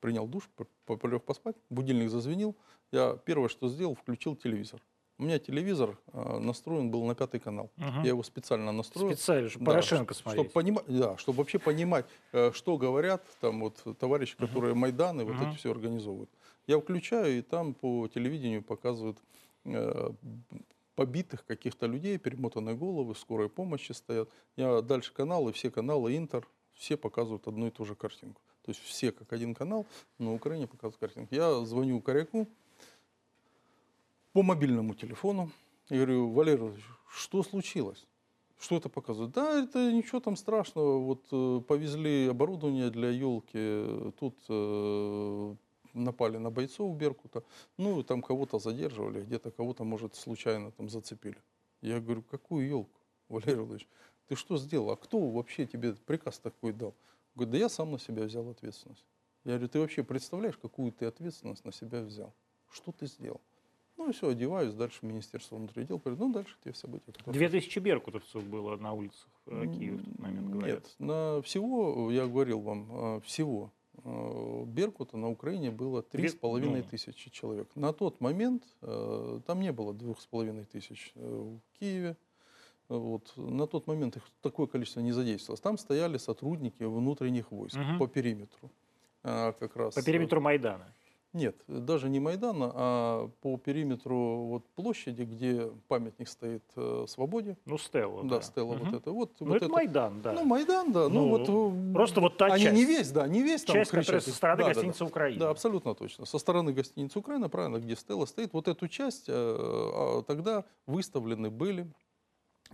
принял душ, полег поспать, будильник зазвенел. Я первое, что сделал, включил телевизор. У меня телевизор э, настроен был на пятый канал. Мгм. Я его специально настроил. Специально, чтобы Да, Порошенко чтобы смотреть. понимать, да, чтобы вообще понимать, э, что говорят там вот товарищи, которые Майданы вот Мгм. это все организовывают. Я включаю, и там по телевидению показывают э, побитых каких-то людей, перемотанные головы, скорой помощи стоят. Я дальше каналы, все каналы Интер, все показывают одну и ту же картинку. То есть все как один канал на Украине показывают картинку. Я звоню Коряку по мобильному телефону и говорю, Владимирович, что случилось? Что это показывает? Да, это ничего там страшного. Вот э, повезли оборудование для елки, тут э, напали на бойцов Беркута, ну там кого-то задерживали, где-то кого-то, может, случайно там зацепили. Я говорю, какую елку, Валерий Владимирович? Ты что сделал? А кто вообще тебе приказ такой дал? Говорит, да я сам на себя взял ответственность. Я говорю, ты вообще представляешь, какую ты ответственность на себя взял? Что ты сделал? Ну и все, одеваюсь, дальше в Министерство внутренних дел. Говорю, ну дальше те события. которые 2000 беркутовцев было на улицах э, Киева в тот момент, говорят. Нет, на всего, я говорил вам, э, всего э, Беркута на Украине было три с Две- половиной ну. тысячи человек. На тот момент там не было двух с половиной тысяч в Киеве. Вот. На тот момент их такое количество не задействовалось. Там стояли сотрудники внутренних войск Мгм. по периметру. А, как раз, По э, периметру Майдана. нет, даже не Майдана, а по периметру вот площади, где памятник стоит э, свободе. Ну, Стелла. Да, стела Мгм. вот это. Вот, Ну, вот это это- Майдан, да. Ну, Майдан, да. Ну, Ну, вот, э, Просто вот та Они часть. не весь, да, не весь там часть, которая кричат. со стороны Да, да, гостиницы да. Украины. Да, абсолютно точно. Со стороны гостиницы Украина, правильно, где Стелла стоит, вот эту часть э, а, тогда выставлены были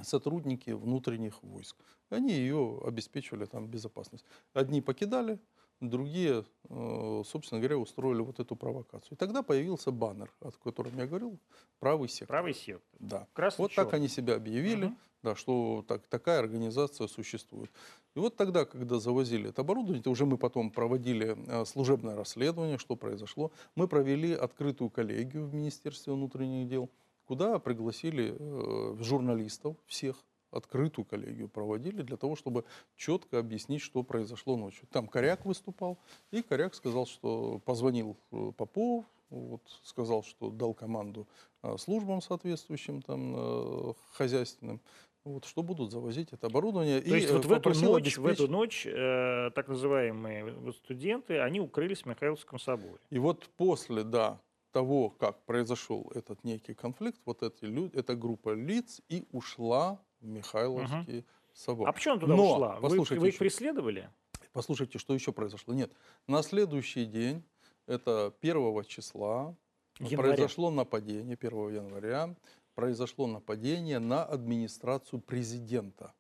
сотрудники внутренних войск. Они ее обеспечивали там безопасность. Одни покидали, другие, э, собственно говоря, устроили вот эту провокацию. И тогда появился баннер, о котором я говорил, правый сектор. Правый сектор. Да. Красный Вот так чёрный. они себя объявили, Мгм. да, что так, такая организация существует. И вот тогда, когда завозили это оборудование, это уже мы потом проводили э, служебное расследование, что произошло. Мы провели открытую коллегию в Министерстве внутренних дел, куда пригласили э, журналистов всех, открытую коллегию проводили для того, чтобы четко объяснить, что произошло ночью. Там Коряк выступал, и Коряк сказал, что позвонил э, Попов, вот, сказал, что дал команду э, службам соответствующим, там, хозяйственным, вот, что будут завозить это оборудование. То есть э, вот в эту ночь, в эту обеспечить- ночь э, так называемые студенты, они укрылись в Михайловском соборе. И вот после, да, того, как произошел этот некий конфликт, вот эти люди, эта группа лиц и ушла в Михайловский собор. А почему она туда Но, ушла? Вы, послушайте вы их еще. преследовали? Послушайте, что еще произошло. Нет, на следующий день, это 1 числа, Января. произошло нападение, 1 января, произошло нападение на администрацию президента.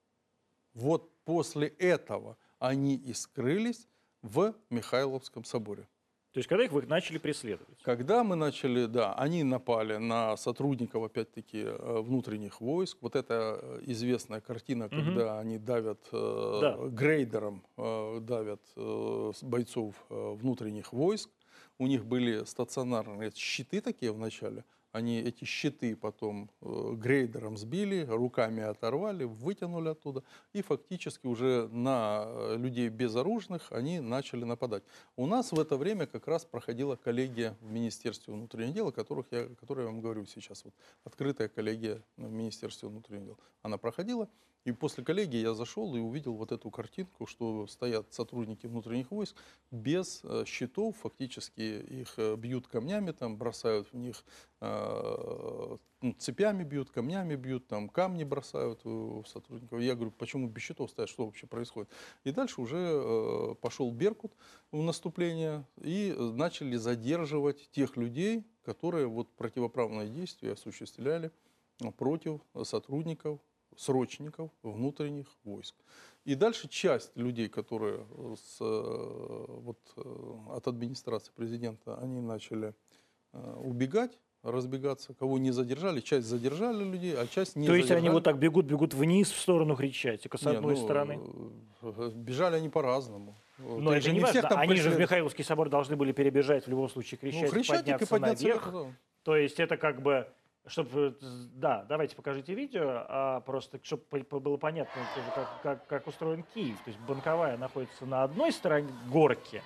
Вот после этого они и скрылись в Михайловском соборе. То есть, когда их вы начали преследовать? Когда мы начали, да, они напали на сотрудников, опять-таки, э, внутренних войск. Вот это э, известная картина, Мгм. когда они давят э, Да. грейдером, э, давят э, бойцов э, внутренних войск. У них были стационарные щиты такие в начале. Они эти щиты потом э, грейдером сбили, руками оторвали, вытянули оттуда. И фактически уже на э, людей безоружных они начали нападать. У нас в это время как раз проходила коллегия в Министерстве внутренних дел, о которых я, о которой я вам говорю сейчас. Вот, открытая коллегия в Министерстве внутренних дел. Она проходила. И после коллегии я зашел и увидел вот эту картинку, что стоят сотрудники внутренних войск без э, щитов, фактически их э, бьют камнями, там, бросают в них э, ну, цепями бьют, камнями бьют, там камни бросают в сотрудников. Я говорю, почему без щитов стоят, что вообще происходит? И дальше уже пошел Беркут в наступление и начали задерживать тех людей, которые вот противоправные действия осуществляли против сотрудников, срочников внутренних войск. И дальше часть людей, которые э, с, э, вот, э, от администрации президента, они начали убегать, разбегаться. Кого не задержали, часть задержали людей, а часть не То есть задержали. они вот так бегут, бегут вниз в сторону Хрещатика с Не, одной ну, стороны. Бежали они по-разному. Но это же не всех важно. там Они же в. Михайловский собор должны были перебежать в любом случае Ну, Хрещатик, Хрещатик и подняться, подняться наверх. да. То есть это как бы, чтобы, да, давайте покажите видео, а просто чтобы было понятно, как, как, как устроен Киев. То есть Банковая находится на одной стороне горки,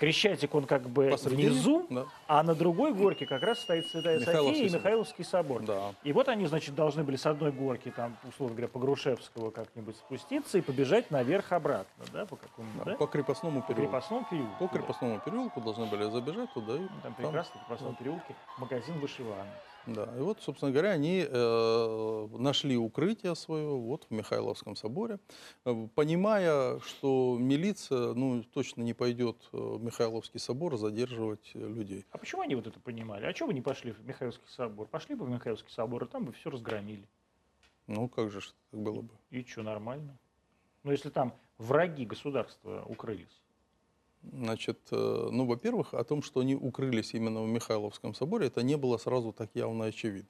Крещатик он как бы Посредине, внизу, да. а на другой горке как раз стоит Святая София и. Михайловский собор. Да. И вот они, значит, должны были с одной горки, там, условно говоря, по Грушевского как-нибудь спуститься и побежать наверх обратно, да, по какому-то, Да, да? По крепостному По переулку. крепостному переулку. По да. крепостному переулку должны были забежать туда и Ну, Там прекрасно, в крепостном переулке, магазин вышиванок. Да, и вот, собственно говоря, они э, нашли укрытие свое вот в Михайловском соборе, э, понимая, что милиция, ну, точно не пойдет э, в Михайловский собор задерживать людей. А почему они вот это понимали? А чего вы не пошли в Михайловский собор? Пошли бы в Михайловский собор, и там бы все разгромили. Ну, как же так было бы? И что, нормально? Ну, если там враги государства укрылись. Значит, э, ну, во-первых, о том, что они укрылись именно в Михайловском соборе, это не было сразу так явно очевидно.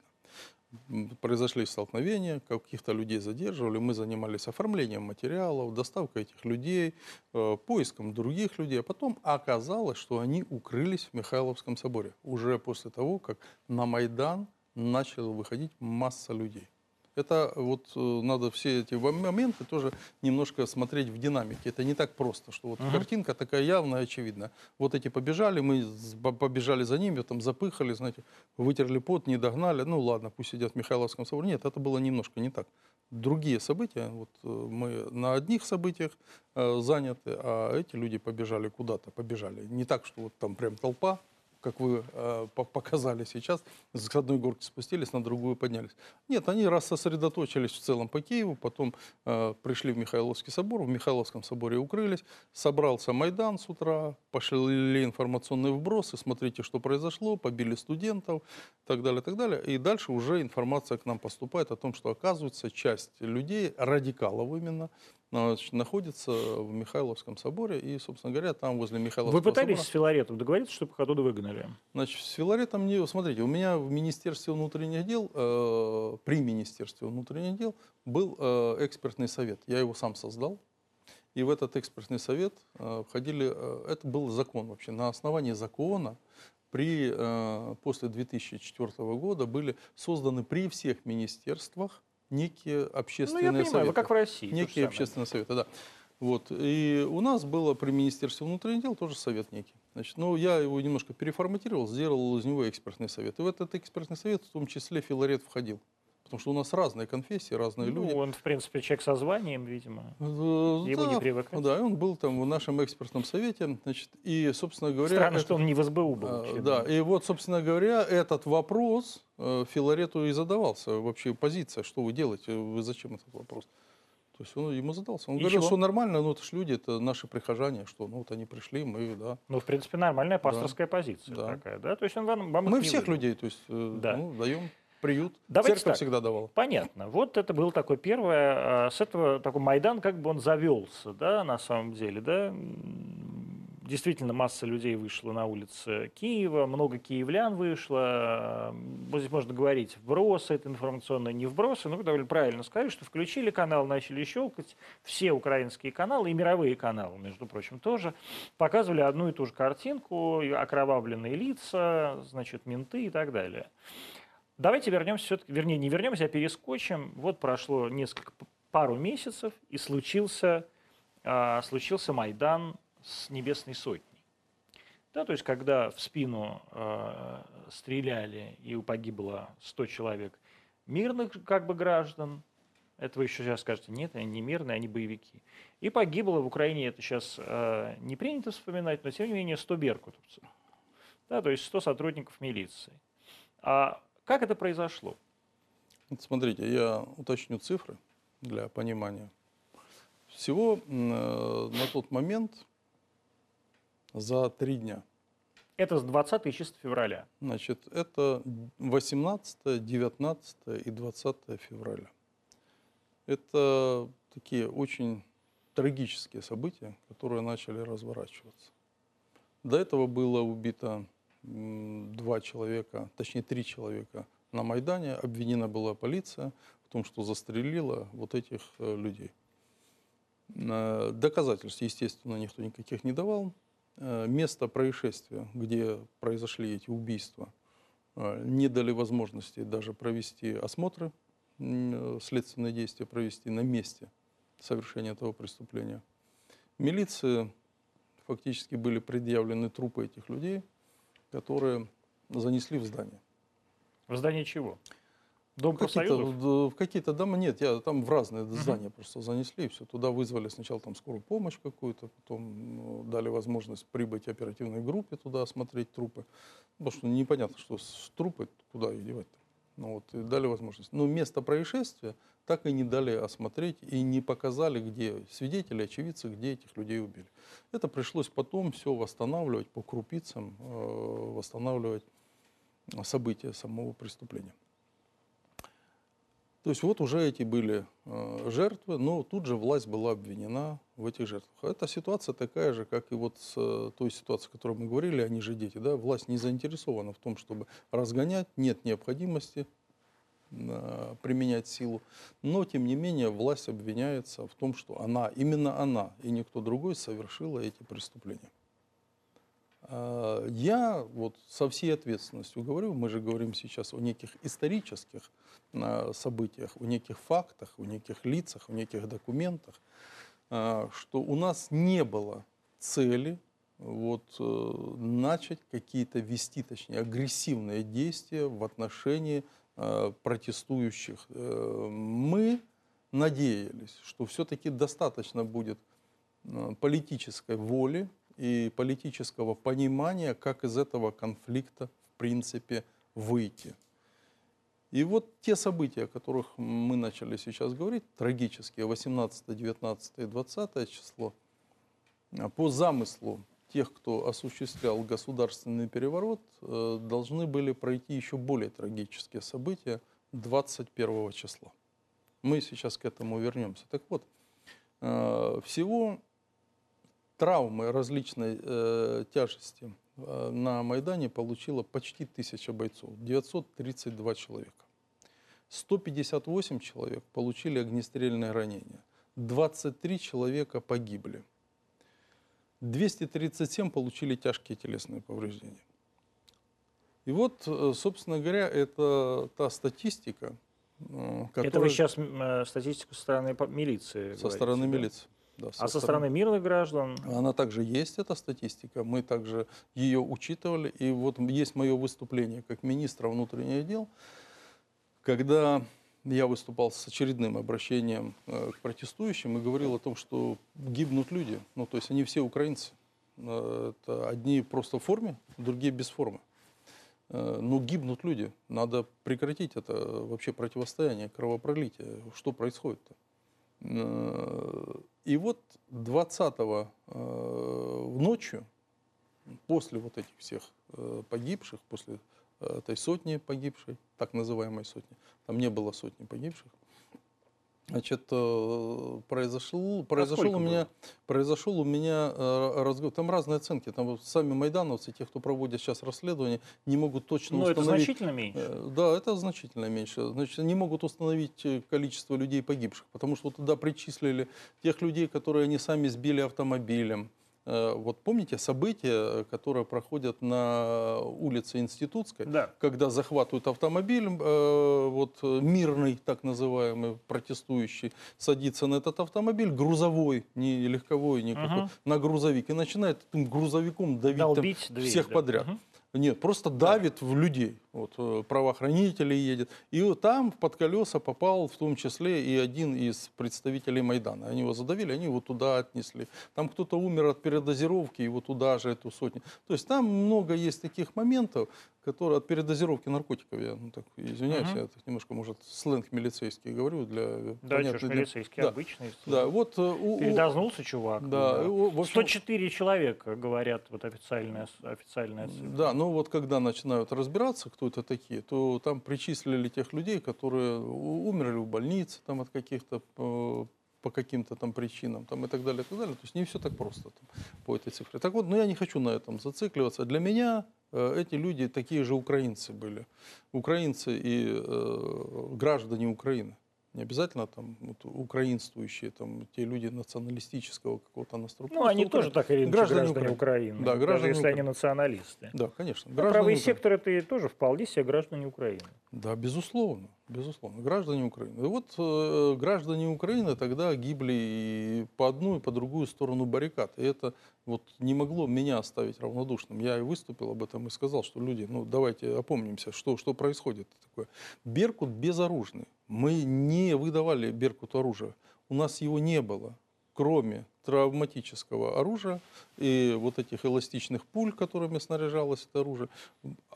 Произошли столкновения, каких-то людей задерживали, мы занимались оформлением материалов, доставкой этих людей, э, поиском других людей. А потом оказалось, что они укрылись в Михайловском соборе уже после того, как на Майдан начала выходить масса людей. Это вот э, надо все эти моменты тоже немножко смотреть в динамике. Это не так просто, что вот Мгм. картинка такая явная, очевидная. Вот эти побежали, мы побежали за ними, там запыхали, знаете, вытерли пот, не догнали. Ну ладно, пусть сидят в Михайловском соборе. Нет, это было немножко не так. Другие события, вот э, мы на одних событиях э, заняты, а эти люди побежали куда-то, побежали. Не так, что вот там прям толпа, как вы э, по- показали сейчас, с одной горки спустились, на другую поднялись. Нет, они раз сосредоточились в целом по Киеву, потом э, пришли в Михайловский собор, в Михайловском соборе укрылись, собрался Майдан с утра, пошли информационные вбросы, смотрите, что произошло, побили студентов, так далее, так далее. И дальше уже информация к нам поступает о том, что оказывается часть людей, радикалов именно, значит, находится в Михайловском соборе, и, собственно говоря, там возле Михайловского Вы пытались собора... с Филаретом договориться, чтобы их оттуда выгнали? Значит, с Филаретом не... Смотрите, у меня в Министерстве внутренних дел, э, при Министерстве внутренних дел был э, экспертный совет. Я его сам создал. И в этот экспертный совет э, входили... э, это был закон вообще. На основании закона при, э, после 2004 года были созданы при всех министерствах некие Ну, общественные я понимаю, советы. как в России. Некие общественные советы, да. Вот. И у нас было при Министерстве внутренних дел тоже совет некий. Значит, ну, я его немножко переформатировал, сделал из него экспертный совет. И в этот экспертный совет в том числе Филарет входил. Потому что у нас разные конфессии, разные Ну, люди. он, в принципе, человек со званием, видимо. Э, Ему не да, привыкать. Да, и он был там в нашем экспертном совете. Значит, и, собственно говоря... Странно, это- что он не в СБУ был. а, вообще, Да, и вот, собственно говоря, этот вопрос э, Филарету и задавался. Вообще позиция, что вы делаете, вы зачем этот вопрос? То есть он ему задался. Он И говорил, чего? что нормально, ну это ж люди, это наши прихожане, что ну вот они пришли, мы, да. Ну, в принципе, нормальная пасторская позиция Да. такая, да? То есть он вам, вам Мы всех выгнал. людей, то есть, э, Да. ну, даем приют. Давайте Церковь так. всегда давала. Понятно. Вот это был такой первое, а, с этого такой Майдан как бы он завелся, да, на самом деле, да. Действительно масса людей вышла на улицы Киева, много киевлян вышло. Вот здесь можно говорить, вбросы это информационные, не вбросы. Ну, довольно правильно сказали, что включили канал, начали щелкать. Все украинские каналы и мировые каналы, между прочим, тоже показывали одну и ту же картинку, окровавленные лица, значит, менты и так далее. Давайте вернемся все-таки, вернее, не вернемся, а перескочим. Вот прошло несколько, пару месяцев, и случился, а, случился Майдан с Небесной Сотней. Да, то есть, когда в спину э, стреляли и погибло 100 человек мирных как бы граждан, это вы еще сейчас скажете, нет, они не мирные, они боевики. И погибло в Украине, это сейчас э, не принято вспоминать, но тем не менее 100 беркутовцев. Да, то есть 100 сотрудников милиции. А как это произошло? Вот смотрите, я уточню цифры для понимания. Всего э, на тот момент за три дня. Это с 20 числа февраля. Значит, это 18, 19 и 20 февраля. Это такие очень трагические события, которые начали разворачиваться. До этого было убито два человека, точнее три человека на Майдане. Обвинена была полиция в том, что застрелила вот этих э, людей. Э, доказательств, естественно, никто никаких не давал. Э, место происшествия, где произошли эти убийства, не дали возможности даже провести осмотры, следственные действия провести на месте совершения этого преступления. Милиции фактически были предъявлены трупы этих людей, которые занесли в здание. В здание чего? Дом какие-то, в какие-то дома нет, я там в разные uh-huh. здания просто занесли, и все. Туда вызвали сначала там скорую помощь какую-то, потом ну, дали возможность прибыть оперативной группе туда осмотреть трупы. Потому что непонятно, что с трупы куда их девать-то. Ну, вот, и дали возможность. Но место происшествия так и не дали осмотреть и не показали, где свидетели, очевидцы, где этих людей убили. Это пришлось потом все восстанавливать по крупицам, э, восстанавливать события самого преступления. То есть вот уже эти были э, жертвы, но тут же власть была обвинена в этих жертвах. Эта ситуация такая же, как и вот с э, той ситуацией, о которой мы говорили, они же дети. Да? Власть не заинтересована в том, чтобы разгонять, нет необходимости применять силу. Но, тем не менее, власть обвиняется в том, что она, именно она и никто другой совершила эти преступления. А, я вот со всей ответственностью говорю, мы же говорим сейчас о неких исторических а, событиях, о неких фактах, о неких лицах, о неких документах, что у нас не было цели вот, э, начать какие-то вести, точнее, агрессивные действия в отношении протестующих. Э, мы надеялись, что все-таки достаточно будет политической воли и политического понимания, как из этого конфликта, в принципе, выйти. И вот те события, о которых мы начали сейчас говорить, трагические, 18, 19 и 20 число, по замыслу тех, кто осуществлял государственный переворот, э, должны были пройти еще более трагические события 21 числа. Мы сейчас к этому вернемся. Так вот, э, всего травмы различной э, тяжести на Майдане получило почти тысяча бойцов, 932 человека. 158 человек получили огнестрельное ранение, 23 человека погибли, 237 получили тяжкие телесные повреждения. И вот, э, собственно говоря, это та статистика, которая... Это вы сейчас э, статистику со стороны милиции Со стороны да? милиции. Да, со а со стороны мирных граждан? Она также есть, эта статистика. Мы также ее учитывали. И вот есть мое выступление как министра внутренних дел, когда я выступал с очередным обращением э, к протестующим и говорил о том, что гибнут люди. Ну, то есть они все украинцы. Э, это одни просто в форме, другие без формы. Э, но гибнут люди. Надо прекратить это вообще противостояние, кровопролитие. Что происходит-то? И вот 20-го э, ночью, после вот этих всех погибших, после этой сотни погибшей, так называемой сотни, там не было сотни погибших, Значит, э, произошел, произошел сколько у меня, произошел у меня э, разговор. Там разные оценки. Там сами майдановцы, те, кто проводят сейчас расследование, не могут точно Ну, это установить. значительно меньше. Э, Да, это значительно меньше. Значит, не могут установить э, количество людей погибших, потому что туда причислили тех людей, которые они сами сбили автомобилем. Э, Вот помните события, которые проходят на улице Институтской, Да. когда захватывают автомобиль, э, вот э, мирный, так называемый, протестующий, садится на этот автомобиль, грузовой, не легковой никакой, Мгм. на грузовик, и начинает этим грузовиком давить там Долбить дверь, всех да. подряд. Мгм. Нет, просто давит в людей. Вот э, правоохранители едет. И вот там под колеса попал в том числе и один из представителей Майдана. Они его задавили, они его туда отнесли. Там кто-то умер от передозировки, его туда же, эту сотню. То есть там много есть таких моментов, которые от передозировки наркотиков, я ну, так, извиняюсь, Мгм. я так немножко, может, сленг милицейский говорю для Да, понятной что ж, для- милицейский да. обычный. Да, вот э, у- Передознулся чувак. Да, и у- общем- 104 человека, говорят, вот официальная, официальная цифра. Да, но вот когда начинают разбираться, кто это такие, то там причислили тех людей, которые умерли в больнице там, от каких-то э, по каким-то там причинам там, и так далее, и так далее. То есть не все так просто там, по этой цифре. Так вот, но я не хочу на этом зацикливаться. Для меня э, эти люди такие же украинцы были. Украинцы и э, граждане Украины. Не обязательно там вот, украинствующие, там, те люди националистического какого-то настроя. Ну, они тоже так или иначе граждане граждане, Украины. Украины. Да, даже граждане если они Украины. националисты. Да, конечно. Ну, правый сектор это тоже вполне себе граждане Украины. Да, безусловно, безусловно, граждане Украины. И вот э, граждане Украины тогда гибли и по одну, и по другую сторону баррикад. И это вот не могло меня оставить равнодушным. Я и выступил об этом и сказал, что люди, ну давайте опомнимся, что, что происходит такое. Беркут безоружный. Мы не выдавали Беркуту оружие. У нас его не было кроме травматического оружия и вот этих эластичных пуль, которыми снаряжалось это оружие,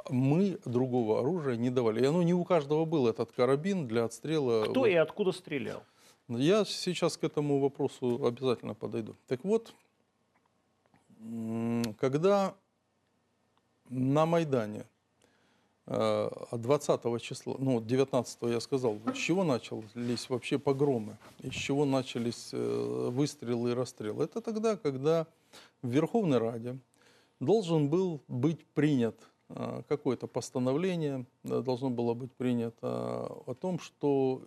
мы другого оружия не давали. И оно не у каждого был этот карабин для отстрела. Кто Вот. и откуда стрелял? Я сейчас к этому вопросу обязательно подойду. Так вот, когда на Майдане э, 20 числа, ну, 19 я сказал, с чего начались вообще погромы, из чего начались э, выстрелы и расстрелы. Это тогда, когда в Верховной Раде должен был быть принят э, какое-то постановление, должно было быть принято о том, что,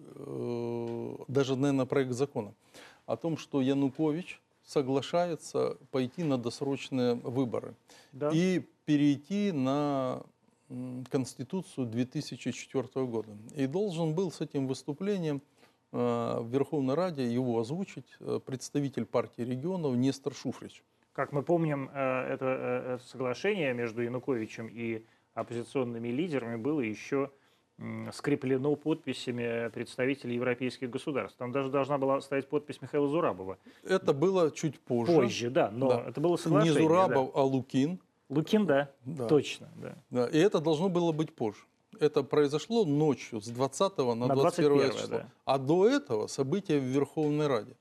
даже, наверное, проект закона, о том, что Янукович соглашается пойти на досрочные выборы Да. и перейти на Конституцию 2004 года. И должен был с этим выступлением э, в Верховной Раде его озвучить э, представитель партии регионов Нестор Шуфрич. Как мы помним, э, это, соглашение между Януковичем и оппозиционными лидерами было еще скреплено подписями представителей европейских государств. Там даже должна была стоять подпись Михаила Зурабова. Это было чуть позже. Позже, да, но Да. это было Не соглашение. Зурабов, а Лукин. Лукин, да, Да. точно, да. Да, и это должно было быть позже. Это произошло ночью с 20 на, На 21 21, число. да. А до этого события в Верховной Раде.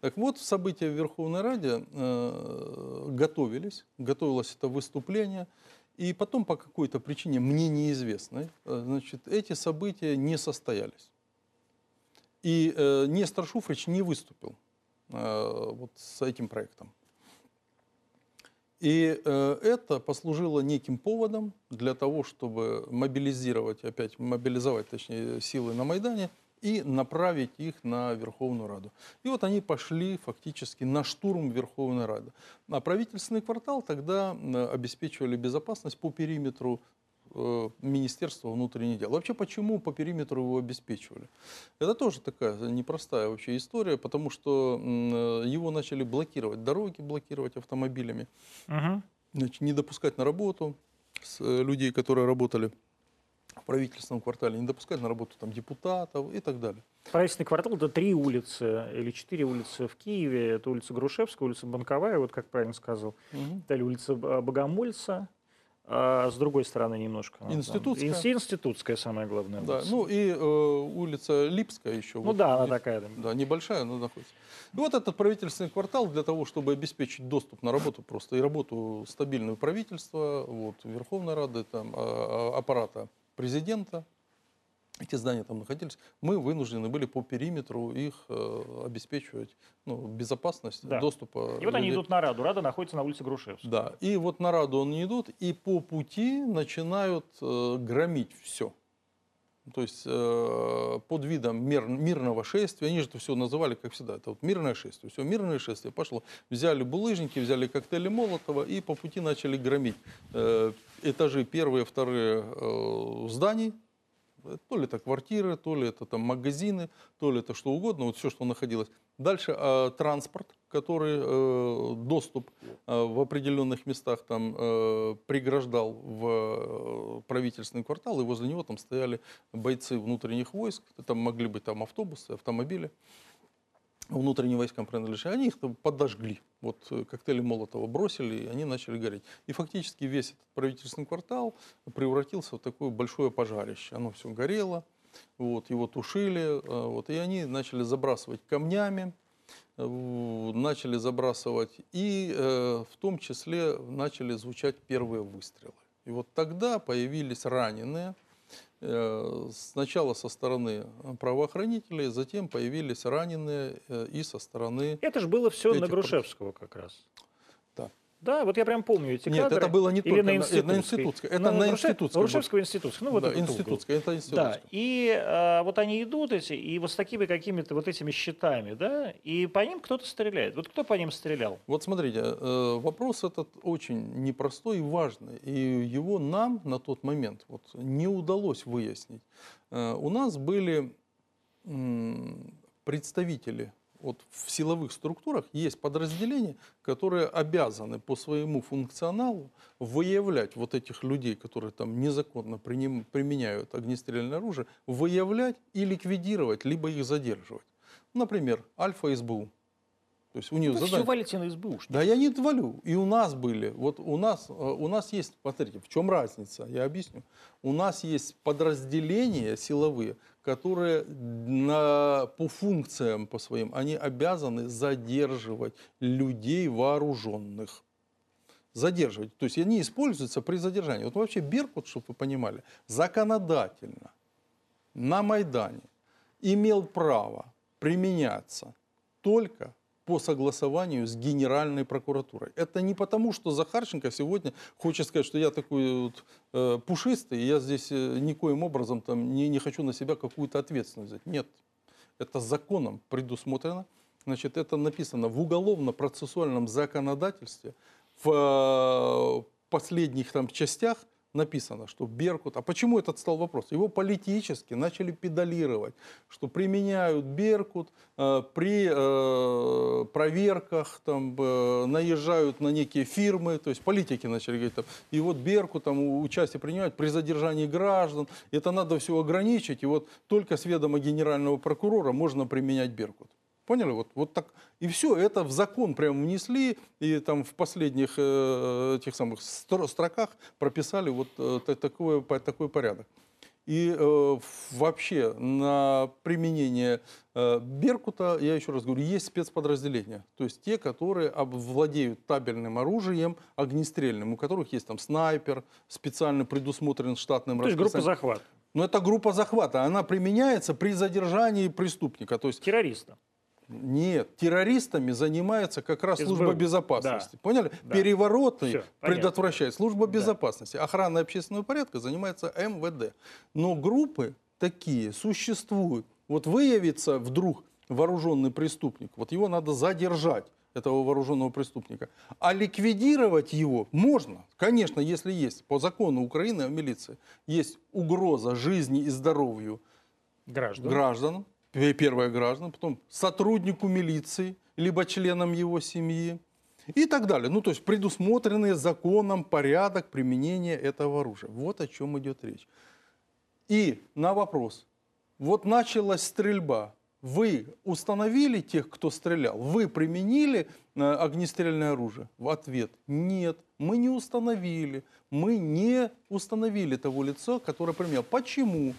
Так вот, события в Верховной Раде э, готовились, готовилось это выступление, и потом по какой-то причине, мне неизвестной, э, значит, эти события не состоялись. И э, Нестор Шуфрич не выступил э, вот с этим проектом. И э, это послужило неким поводом для того, чтобы мобилизировать, опять мобилизовать, точнее, силы на Майдане и направить их на Верховную Раду. И вот они пошли фактически на штурм Верховной Рады. А правительственный квартал тогда э, обеспечивали безопасность по периметру Министерства внутренних дел. Вообще, почему по периметру его обеспечивали? Это тоже такая непростая вообще история, потому что э, его начали блокировать, дороги блокировать автомобилями, Мгм. значит, не допускать на работу э, людей, которые работали в правительственном квартале, не допускать на работу там депутатов и так далее. Правительственный квартал – это три улицы или четыре улицы в Киеве. Это улица Грушевская, улица Банковая, вот как правильно сказал. Далее улица Богомольца, а с другой стороны немножко. там- Институтская. Инс- Институтская, самая главная Да, улица. ну и э, улица Липская еще. Ну вот, да, она не- такая. да. Да, небольшая, но находится. И вот этот правительственный квартал для того, чтобы обеспечить доступ на работу просто и работу стабильную правительства, вот, Верховной Рады, там, а- а- аппарата президента, эти здания там находились, мы вынуждены были по периметру их э, обеспечивать ну, безопасность Да. доступа. И вот они идут на Раду. Рада находится на улице Грушевского. Да, и вот на Раду они идут, и по пути начинают э, громить все. То есть э, под видом мир- мирного шествия, они же это все называли, как всегда, это вот мирное шествие. Все, мирное шествие пошло. Взяли булыжники, взяли коктейли Молотова и по пути начали громить э, этажи первые, вторые э, зданий. То ли это квартиры, то ли это там магазины, то ли это что угодно, вот все, что находилось. Дальше э, транспорт, который э, доступ э, в определенных местах там э, преграждал в э, правительственный квартал, и возле него там стояли бойцы внутренних войск, там могли быть там автобусы, автомобили внутренним войскам принадлежали, они их подожгли. Вот э, коктейли Молотова бросили, и они начали гореть. И фактически весь этот правительственный квартал превратился в такое большое пожарище. Оно все горело, вот, его тушили, э, вот, и они начали забрасывать камнями, э, начали забрасывать, и в том числе начали звучать первые выстрелы. И вот тогда появились раненые, Сначала со стороны правоохранителей, затем появились раненые э, и со стороны... Это же было все на Грушевского как раз. Да. Да, вот я прям помню эти Нет, кадры. это было не Или только на Институтской. на Институтской. Это Ну, на Институтской было. Грушевского институтской. Ну, вот да, этот угол. институтская, это Да, институтская. и а, вот они идут эти, и вот с такими какими-то вот этими щитами, да, и по ним кто-то стреляет. Вот кто по ним стрелял? Вот смотрите, э, вопрос этот очень непростой и важный, и его нам на тот момент вот не удалось выяснить. Э, У нас были представители вот в силовых структурах есть подразделения, которые обязаны по своему функционалу выявлять вот этих людей, которые там незаконно приним- применяют огнестрельное оружие, выявлять и ликвидировать, либо их задерживать. Например, Альфа СБУ. То есть у нее все задание... валите на СБУ. Да я не валю. И у нас были. Вот у нас, э, у нас есть, смотрите, в чем разница, я объясню. У нас есть подразделения силовые, которые на, по функциям по своим, они обязаны задерживать людей вооруженных. Задерживать. То есть они используются при задержании. Вот вообще Беркут, чтобы вы понимали, законодательно на Майдане имел право применяться только по согласованию с Генеральной прокуратурой. Это не потому, что Захарченко сегодня хочет сказать, что я такой вот, э, пушистый, и я здесь э, никоим образом там, не, не хочу на себя какую-то ответственность взять. Нет, это законом предусмотрено. Значит, это написано в уголовно-процессуальном законодательстве. В э, последних там частях написано, что Беркут... А почему этот стал вопрос? Его политически начали педалировать, что применяют Беркут э, при э, проверках, там, э, наезжают на некие фирмы, то есть политики начали говорить, там, и вот Беркут там участие принимает при задержании граждан, это надо все ограничить, и вот только с ведома генерального прокурора можно применять Беркут. Поняли? Вот, вот так. И все, это в закон прям внесли, и там в последних э, этих самых стро- строках прописали вот э, та- такое, по- такой порядок. И э, вообще на применение э, Беркута, я еще раз говорю, есть спецподразделения. То есть те, которые владеют табельным оружием, огнестрельным, у которых есть там снайпер, специально предусмотрен штатным То есть группа расписанием. захват. Но это группа захвата, она применяется при задержании преступника. То есть Террориста. Нет, террористами занимается как раз СБУ, служба безопасности. Поняли? Да. Перевороты понятно. предотвращает служба Да. безопасности. Охрана общественного порядка занимается МВД. Но группы такие существуют. Вот выявится вдруг вооруженный преступник, вот его надо задержать этого вооруженного преступника. А ликвидировать его можно, конечно, если есть по закону Украины о милиции есть угроза жизни и здоровью Граждан. гражданам, пе- первое гражданам, потом сотруднику милиции, либо членам его семьи и так далее. Ну, то есть предусмотренный законом порядок применения этого оружия. Вот о чем идет речь. И на вопрос. Вот началась стрельба. Вы установили тех, кто стрелял? Вы применили э, огнестрельное оружие? В ответ – нет, мы не установили. Мы не установили того лица, которое применял. Почему?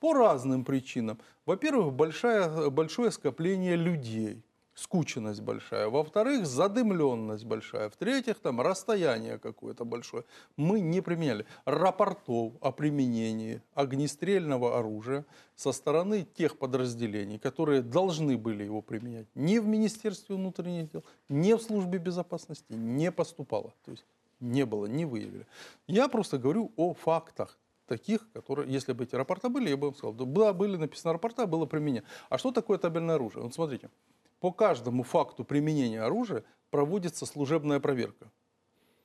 По разным причинам. Во-первых, большое, большое скопление людей. скученность большая. Во-вторых, задымленность большая. В-третьих, там расстояние какое-то большое. Мы не применяли рапортов о применении огнестрельного оружия со стороны тех подразделений, которые должны были его применять. Ни в Министерстве внутренних дел, ни в Службе безопасности не поступало. То есть не было, не выявили. Я просто говорю о фактах таких, которые, если бы эти рапорта были, я бы вам сказал, да, были написаны рапорта, было применение. А что такое табельное оружие? Вот смотрите, по каждому факту применения оружия проводится служебная проверка.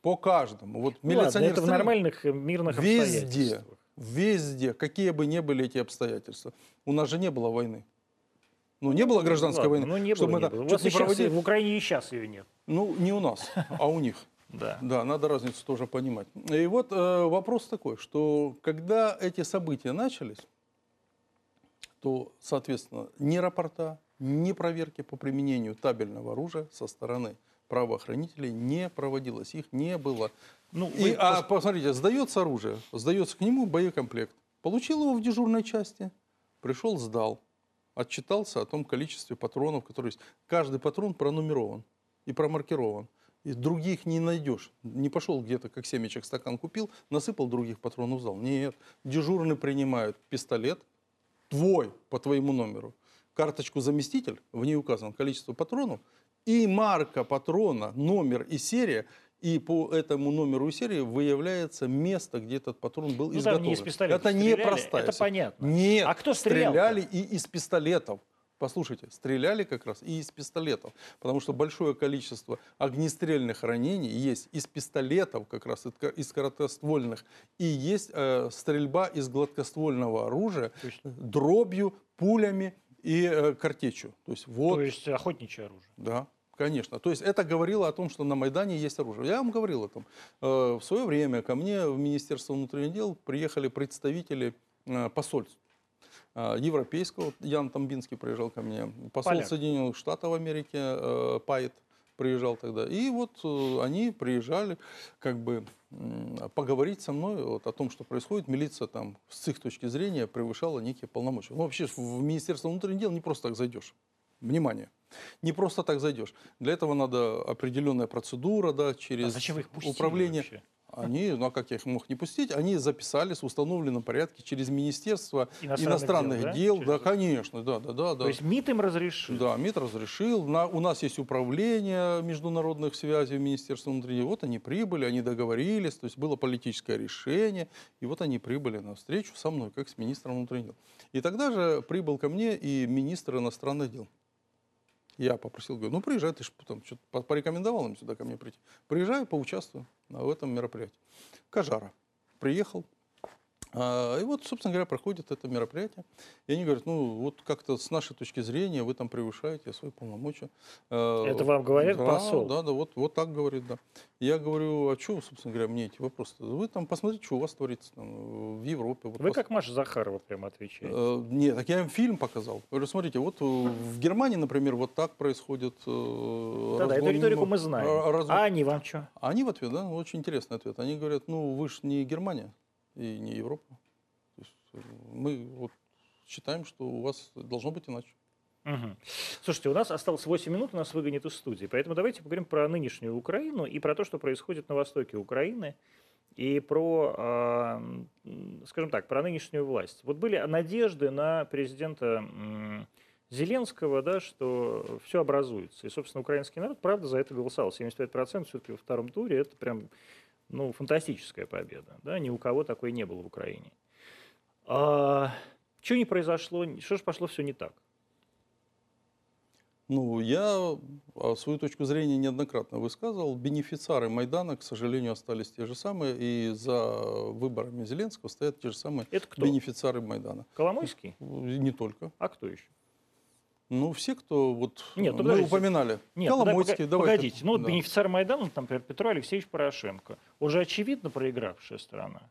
По каждому. Вот Ну ладно, это в нормальных э, мирных Везде, обстоятельствах. везде, какие бы ни были эти обстоятельства. У нас же не было войны. Ну, не было гражданской Ладно, войны. Ну, не чтобы было, мы не было. У вас не проводили. в Украине и сейчас ее нет. Ну, не у нас, а у них. Да. Да, надо разницу тоже понимать. И вот э, вопрос такой, что когда эти события начались, то, соответственно, ни рапорта, ни проверки по применению табельного оружия со стороны правоохранителей не проводилось. Их не было. Ну, И, вы а пос- посмотрите, сдается оружие, сдается к нему боекомплект. Получил его в дежурной части, пришел, сдал. Отчитался о том количестве патронов, которые есть. Каждый патрон пронумерован и промаркирован. И других не найдешь. Не пошел где-то, как семечек, стакан купил, насыпал других патронов в зал. Нет. Дежурный принимает пистолет, твой, по твоему номеру. Карточку заместитель, в ней указано количество патронов, и марка патрона, номер и серия. И по этому номеру и серии выявляется место, где этот патрон был Ну, изготовлен. не из пистолета это не простая это понятно. Нет, А кто стрелял-то? стреляли и из пистолетов. Послушайте, стреляли как раз и из пистолетов, потому что большое количество огнестрельных ранений есть из пистолетов, как раз из ко- из короткоствольных, и есть э, стрельба из гладкоствольного оружия есть- дробью, пулями и э, картечью. То есть вот, То есть охотничье оружие. да, конечно. То есть это говорило о том, что на Майдане есть оружие. Я вам говорил о том. Э, в свое время ко мне в Министерство внутренних дел приехали представители э, посольств европейского. Ян Тамбинский приезжал ко мне. Посол Поляк. Соединенных Штатов Америки э, Пайет приезжал тогда. И вот э, они приезжали как бы поговорить со мной вот, о том, что происходит. Милиция там с их точки зрения превышала некие полномочия. Ну, вообще в Министерство внутренних дел не просто так зайдешь. Внимание. Не просто так зайдешь. Для этого надо определенная процедура, да, через А зачем их управление. вообще? Они, ну а как я их мог не пустить, они записались в установленном порядке через Министерство Иностранных иностранных, дел, да? дел. Да, это? конечно, да, да, да. да. То есть МИД им разрешил? Да, МИД разрешил. На- у нас есть управление международных связей в Министерстве внутренних дел. Вот они прибыли, они договорились, то есть было политическое решение. И вот они прибыли на встречу со мной, как с министром внутренних дел. И тогда же прибыл ко мне и министр иностранных дел. Я попросил, говорю, ну приезжай, ты же потом что-то по- порекомендовал им сюда ко мне прийти. Приезжай, поучаствую в этом мероприятии. Кажара приехал. А, И вот, собственно говоря, проходит это мероприятие. И они говорят, ну вот как-то с нашей точки зрения вы там превышаете свои полномочия. А, Это вам говорят да, посол? Да, да, вот, вот так говорит, да. Я говорю, а что, собственно говоря, мне эти вопросы? Вы там посмотрите, что у вас творится там, в Европе. Вот Вы пос- как Маша Захарова прямо отвечаете. Э, Нет, так я им фильм показал. Говорю, смотрите, вот э, в Германии, например, вот так происходит. э, Да-да, эту риторику мы знаем. разгон- А они вам что? Они в ответ, да, очень интересный ответ. Они говорят, ну вы же не Германия и не Европа. То есть, э, мы вот считаем, что у вас должно быть иначе. Мгм. Слушайте, у нас осталось 8 минут, нас выгонят из студии. Поэтому давайте поговорим про нынешнюю Украину и про то, что происходит на востоке Украины, и про, а, скажем так, про нынешнюю власть. Вот были надежды на президента Зеленского, да, что все образуется. И, собственно, украинский народ, правда, за это голосовал. 75% все-таки во втором туре. Это прям ну, фантастическая победа. Да? Ни у кого такой не было в Украине. А, что не произошло? Что же пошло все не так? Ну, я а, свою точку зрения неоднократно высказывал. Бенефициары Майдана, к сожалению, остались те же самые. И за выборами Зеленского стоят те же самые Это кто? бенефициары Майдана. Коломойский? Не только. А кто еще? Ну, все, кто вот Нет, ну, мы подождите. упоминали. Нет, Коломойский, давай. погодите. Ну, вот да. бенефициар Майдана, например, Петро Алексеевич Порошенко. Уже очевидно проигравшая страна.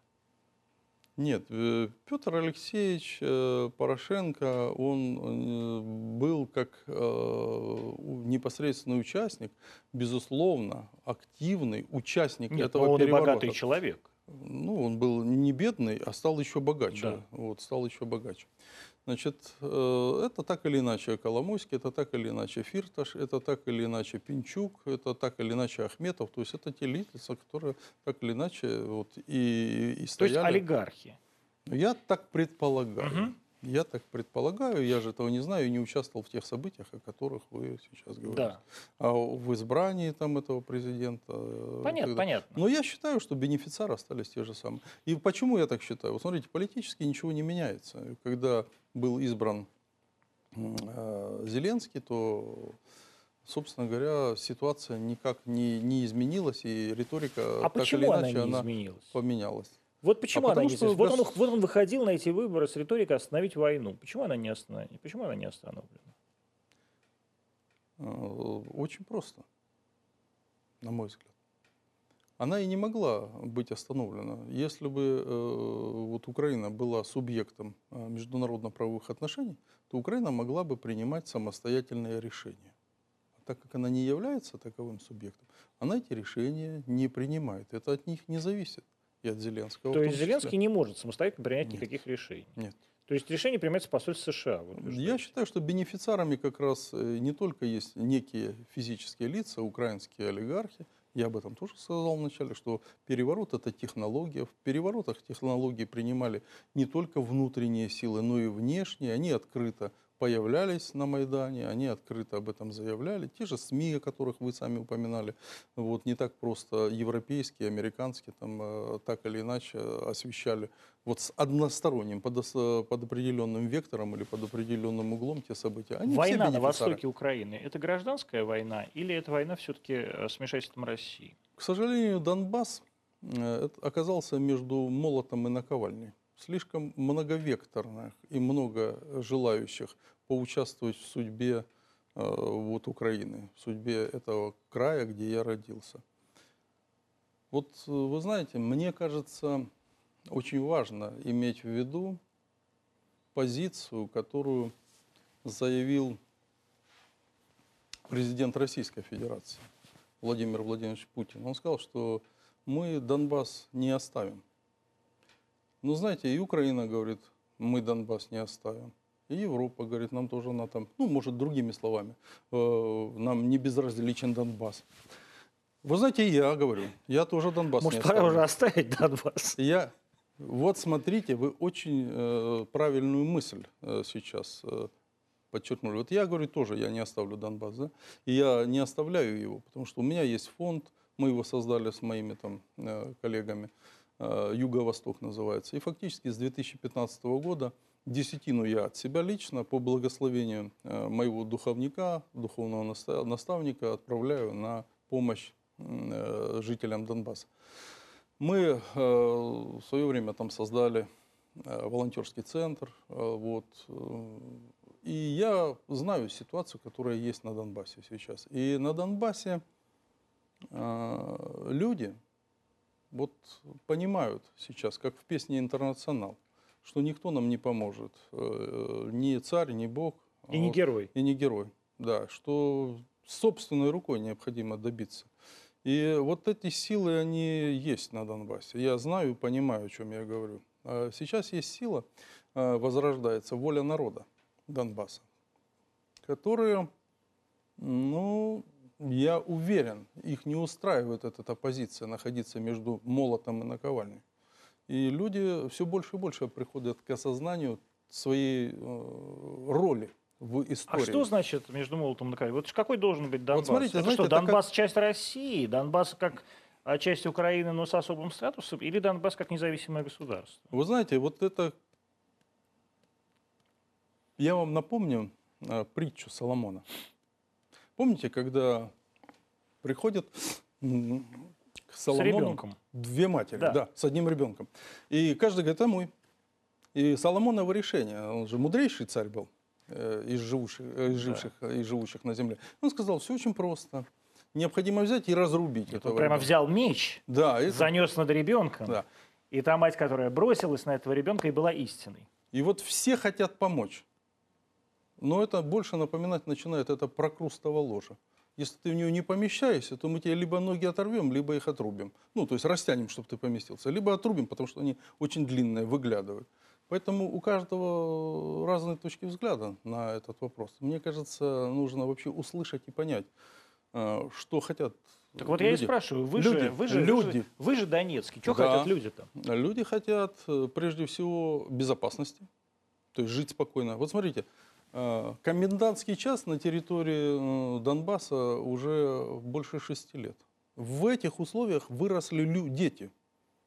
Нет, э, Петр Алексеевич э, Порошенко, он э, был как непосредственный участник, безусловно, активный участник Нет, этого он переворота. богатый человек. Ну, он был не бедный, а стал еще богаче. Да. Вот, стал еще богаче. Значит, э, это так или иначе Коломойский, это так или иначе Фирташ, это так или иначе Пинчук, это так или иначе Ахметов. То есть это те лица, которые так или иначе вот и, и То есть стояли. олигархи. Я так предполагаю. Мгм. Я так предполагаю, я же этого не знаю и не участвовал в тех событиях, о которых вы сейчас говорите. Да. А в избрании там этого президента. э, Понятно, тогда- понятно. Но я считаю, что бенефициары остались те же самые. И почему я так считаю? Вот смотрите, политически ничего не меняется. Когда был избран э, Зеленский, то, собственно говоря, ситуация никак не, не изменилась, и риторика А так почему или она иначе не она изменилась? поменялась. Вот почему А она потому не что? Вот он, вот он выходил на эти выборы с риторикой «остановить войну». Почему она не остановлена? Почему она не остановлена? Э, Очень просто, на мой взгляд. Она и не могла быть остановлена. Если бы э, вот Украина была субъектом э, международно-правовых отношений, то Украина могла бы принимать самостоятельные решения. А так как она не является таковым субъектом, она эти решения не принимает. Это от них не зависит. И от Зеленского. То есть. Зеленский не может самостоятельно принять Нет. никаких решений. Нет. То есть решение принимается в посольстве США. Вот Я считаю, что бенефициарами как раз э, не только есть некие физические лица, украинские олигархи. Я об этом тоже сказал вначале, что переворот – это технология. В переворотах технологии принимали не только внутренние силы, но и внешние. Они открыто появлялись на Майдане, они открыто об этом заявляли. Те же СМИ, о которых вы сами упоминали, вот не так просто европейские, американские, там э, так или иначе освещали вот с односторонним, под, под определенным вектором или под определенным углом те события. Они Война на востоке Украины – это гражданская война или это война все-таки с вмешательством России? К сожалению, Донбасс э, оказался между молотом и наковальней. Слишком многовекторных и много желающих поучаствовать в судьбе э, вот Украины, в судьбе этого края, где я родился. Вот э, вы знаете, мне кажется, очень важно иметь в виду позицию, которую заявил президент Российской Федерации Владимир Владимирович Путин. Он сказал, что мы Донбасс не оставим. Ну, знаете, и Украина говорит, мы Донбасс не оставим. И Европа говорит, нам тоже на там, ну, может, другими словами, э, нам не безразличен Донбасс. Вы знаете, я говорю, я тоже Донбасс Может, пора оставлю. уже оставить Донбасс? Я, вот смотрите, вы очень э, правильную мысль э, сейчас э, подчеркнули. Вот я говорю тоже, я не оставлю Донбасс, да? И я не оставляю его, потому что у меня есть фонд, мы его создали с моими там э, коллегами, э, Юго-Восток называется. И фактически с 2015 года десятину я от себя лично по благословению э, моего духовника, духовного наста- наставника отправляю на помощь э, жителям Донбасса. Мы э, в свое время там создали волонтерский центр, вот, и я знаю ситуацию, которая есть на Донбассе сейчас. И на Донбассе люди вот понимают сейчас, как в песне «Интернационал», что никто нам не поможет, э, ни царь, ни бог. И не вот, герой. и не герой, да, что собственной рукой необходимо добиться. И вот эти силы, они есть на Донбассе. Я знаю и понимаю, о чем я говорю. А Сейчас есть сила, а, возрождается воля народа Донбасса, которая, ну, я уверен, их не устраивает эта оппозиция находиться между молотом и наковальней. И люди все больше и больше приходят к осознанию своей э, роли в А истории. что значит между молотом и наковальней? Вот какой должен быть Донбасс? смотрите, это знаете, что, это как- Донбасс часть России? Донбасс как а, часть Украины, но с особым статусом? Или Донбасс как независимое государство? Вы знаете, вот это... Я вам напомню э, притчу Соломона. Помните, когда приходят м, к Соломону ребенком. две матери, Да. да. с одним ребенком. И каждый говорит, а мой. И Соломоново решение, он же мудрейший царь был э, из живущих, э, из живших, из живущих на земле. Он сказал, все очень просто. Необходимо взять и разрубить этого прямо ребенка». взял меч, Да, это- занес над ребенком, да. и та мать, которая бросилась на этого ребенка, и была истиной. И вот все хотят помочь. Но это больше напоминать начинает это прокрустово ложа. Если ты в нее не помещаешься, то мы тебе либо ноги оторвем, либо их отрубим. Ну, то есть растянем, чтобы ты поместился. Либо отрубим, потому что они очень длинные, выглядывают. Поэтому у каждого разные точки взгляда на этот вопрос. Мне кажется, нужно вообще услышать и понять, э, что хотят Так вот я и люди. спрашиваю, вы Люди, же, вы же, вы люди. же, вы же донецкий, что Да. хотят люди-то? Люди хотят э, прежде всего безопасности, то есть жить спокойно. Вот смотрите, комендантский час на территории э, Донбасса уже больше шести лет. В этих условиях выросли дети.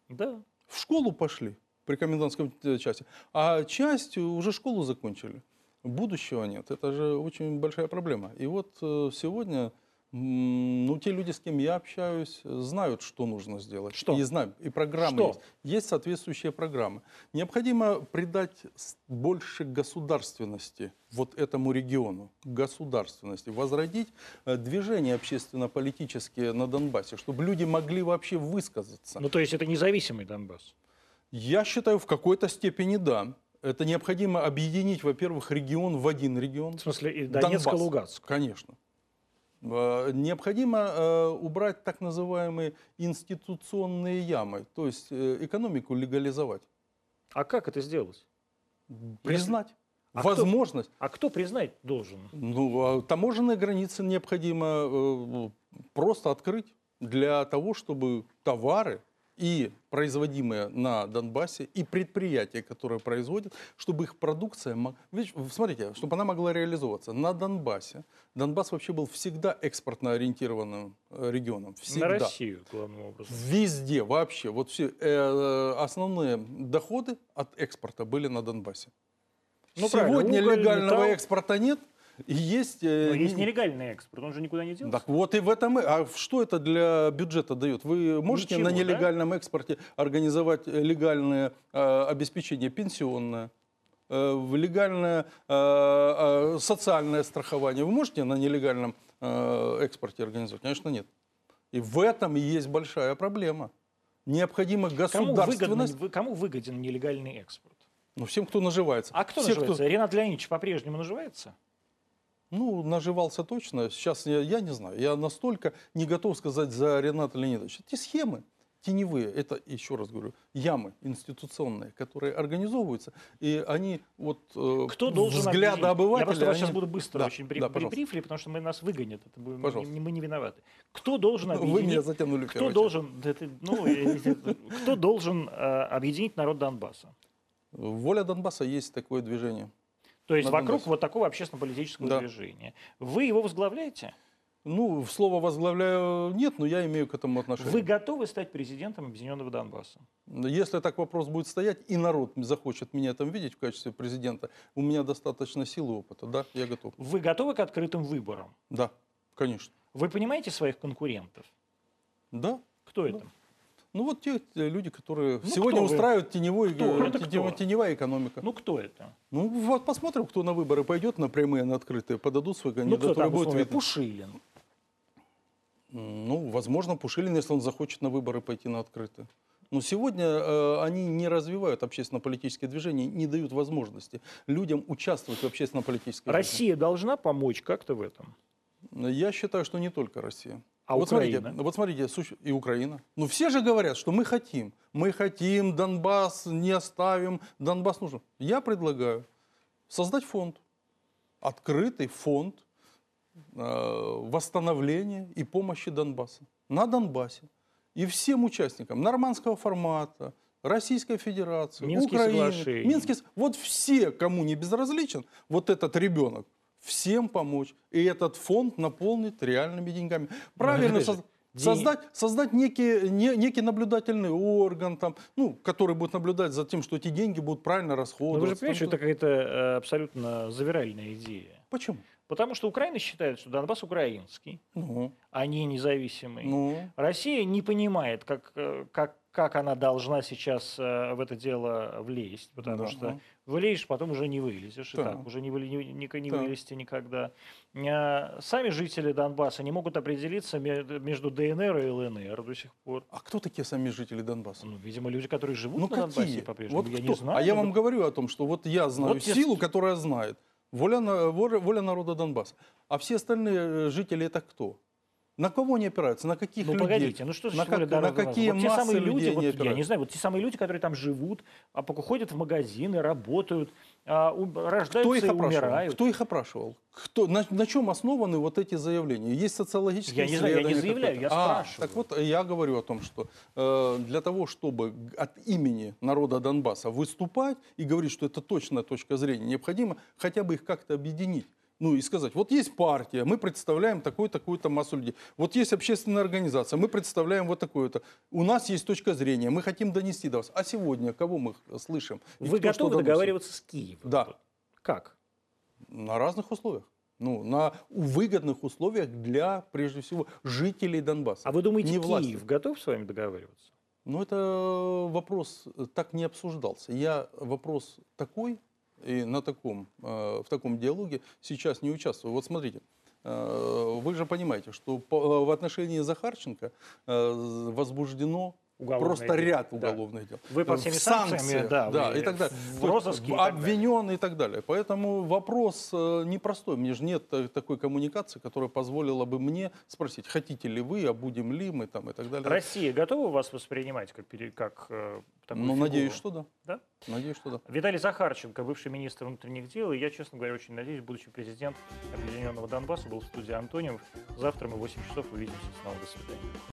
Да. В школу пошли при комендантском э, часе, а часть уже школу закончили. Будущего нет. Это же очень большая проблема. И вот э, сегодня ну, те люди, с кем я общаюсь, знают, что нужно сделать. Что? И знают, и программы Что? есть. Есть соответствующие программы. Необходимо придать больше государственности вот этому региону, государственности, возродить э, движения общественно-политические на Донбассе, чтобы люди могли вообще высказаться. Ну, то есть это независимый Донбасс. Я считаю, в какой-то степени да. Это необходимо объединить, во-первых, регион в один регион. В смысле, и Донецк и Донбасс. Луганск. Конечно. Э, Необходимо э, убрать так называемые институционные ямы, то есть э, экономику легализовать, А как это сделать? признать А кто- возможность. А кто признать должен? Ну, а таможенные границы необходимо просто открыть для того, чтобы товары и производимые на Донбассе, и предприятия, которые производят, чтобы их продукция... Видишь, смотрите, чтобы она могла реализовываться. На Донбассе, Донбасс вообще был всегда экспортно ориентированным э, регионом. Всегда. На Россию, главным образом. Везде вообще. Вот все э, основные доходы от экспорта были на Донбассе. Ну, Сегодня уголь, легального металл. экспорта нет. И есть, э, Но есть не- нелегальный экспорт, он же никуда не делся. Так вот и в этом. А что это для бюджета дает? Вы можете Ничего, на да? нелегальном экспорте организовать э, легальное э, обеспечение пенсионное, э, в легальное э, социальное страхование? Вы можете на нелегальном э, экспорте организовать? Конечно, нет. И в этом и есть большая проблема. Необходимо Кому, выгодно, государственность. вы- кому выгоден нелегальный экспорт? Ну, всем, кто наживается. А кто Все, наживается? Ренат Леонидович по-прежнему наживается? Ну, наживался точно. Сейчас я, я не знаю. Я настолько не готов сказать за Рената Леонидовича. Эти схемы теневые, это, еще раз говорю, ямы институционные, которые организовываются, и они вот э, Кто должен взгляда объединить? обывателя... Я просто вас они- сейчас буду быстро Да, очень при, да, прибрифли, потому что мы нас выгонят. Это Пожалуйста. не- мы не виноваты. Кто должен Вы объединить? меня затянули кто первую должен, да ты- ну, кто должен э, объединить народ Донбасса? Воля Донбасса есть такое движение. То есть вокруг Донбассе. вот такого общественно-политического Да. движения. Вы его возглавляете? Ну, слово возглавляю нет, но я имею к этому отношение. Вы готовы стать президентом Объединенного Донбасса? Если так вопрос будет стоять, и народ захочет меня там видеть в качестве президента, у меня достаточно сил и опыта, да, я готов. Вы готовы к открытым выборам? Да, конечно. Вы понимаете своих конкурентов? Да, Кто это? Ну вот те э, люди, которые Ну, сегодня устраивают теневой, Кто? Это теневая, теневая экономика. Ну, Ну кто это? вот посмотрим, кто на выборы пойдет, на прямые, на открытые, подадут свою Ну кто кандидатуру, там, будет условно. Пушилин? Ну, возможно, Пушилин, если он захочет на выборы пойти на открытые. Но сегодня э, они не развивают общественно-политические движения, не дают возможности людям участвовать в общественно-политической жизни. Россия должна помочь как-то в этом? Я считаю, что не только Россия. А вот Украина? смотрите, вот смотрите, и Украина. Ну все же говорят, что мы хотим, мы хотим, Донбасс не оставим, Донбасс нужен. Я предлагаю создать фонд, открытый фонд э, восстановления и помощи Донбасса на Донбассе и всем участникам нормандского формата, Российской Федерации, Минские Украины, с- вот все, кому не безразличен, вот этот ребенок, всем помочь. И этот фонд наполнить реальными деньгами. Правильно опять же, соз- деньги- создать, создать некий, не- некий наблюдательный орган, там, ну, который будет наблюдать за тем, что эти деньги будут правильно расходоваться. вы же понимаете, что это какая-то э, абсолютно завиральная идея. Почему? Потому что Украина считает, что Донбасс украинский, Ну, а не независимый. ну, Россия не понимает, как, э, как, как она должна сейчас э, в это дело влезть, потому Да. что влезешь, потом уже не вылезешь, и Так. уже не, не, не- не Так. вылезти никогда. А, Сами жители Донбасса не могут определиться ме- между ДНР и ЛНР до сих пор. а кто такие сами жители Донбасса? Ну, видимо, люди, которые живут Ну на Донбассе какие? по-прежнему. Вот я кто? не знаю. а я вам говорю о том, что вот я знаю Вот я- силу, которая знает. Воля, воля, воля народа Донбасса. А все остальные э, жители это кто? На кого они опираются? На каких Ну людей? погодите, ну что На значит как- на какие вот те самые люди, вот, они я не опираются? знаю, вот те самые люди, которые там живут, а ходят в магазины, работают, а, у- рождаются Кто их и опрашивал? умирают. Кто их опрашивал? Кто, на, на чем основаны вот эти заявления? Есть социологические Я не знаю, я не заявляю, я А, спрашиваю. Так вот, я говорю о том, что э, для того, чтобы от имени народа Донбасса выступать и говорить, что это точная точка зрения, необходимо хотя бы их как-то объединить. Ну и сказать, вот есть партия, мы представляем такую-такую-то массу людей. Вот есть общественная организация, мы представляем вот такую-то. У нас есть точка зрения, мы хотим донести до вас. А сегодня кого мы слышим? И Вы кто готовы договариваться с Киевом? Да. Как? На разных условиях. Ну, на выгодных условиях для, прежде всего, жителей Донбасса. А вы думаете, не Киев готов с вами договариваться? Ну, это вопрос так не обсуждался. Я вопрос такой, и на таком, э, в таком диалоге сейчас не участвую. Вот смотрите, э, вы же понимаете, что по- в отношении Захарченко э, возбуждено Уголовное просто дело, ряд да. уголовных дел. Вы В всеми санкциями, санкциях, да, да, и так далее. в розыске обвинен и так далее. Поэтому вопрос э, непростой. Мне же нет э, такой коммуникации, которая позволила бы мне спросить, хотите ли вы, а будем ли мы там и так далее. Россия готова вас воспринимать как, как э, такую Ну, надеюсь, фигуру? что да. Да? Надеюсь, что да. Виталий Захарченко, бывший министр внутренних дел, и я, честно говоря, очень надеюсь, будущий президент Объединенного Донбасса был в студии Антониев. Завтра мы в 8 часов увидимся снова. До свидания.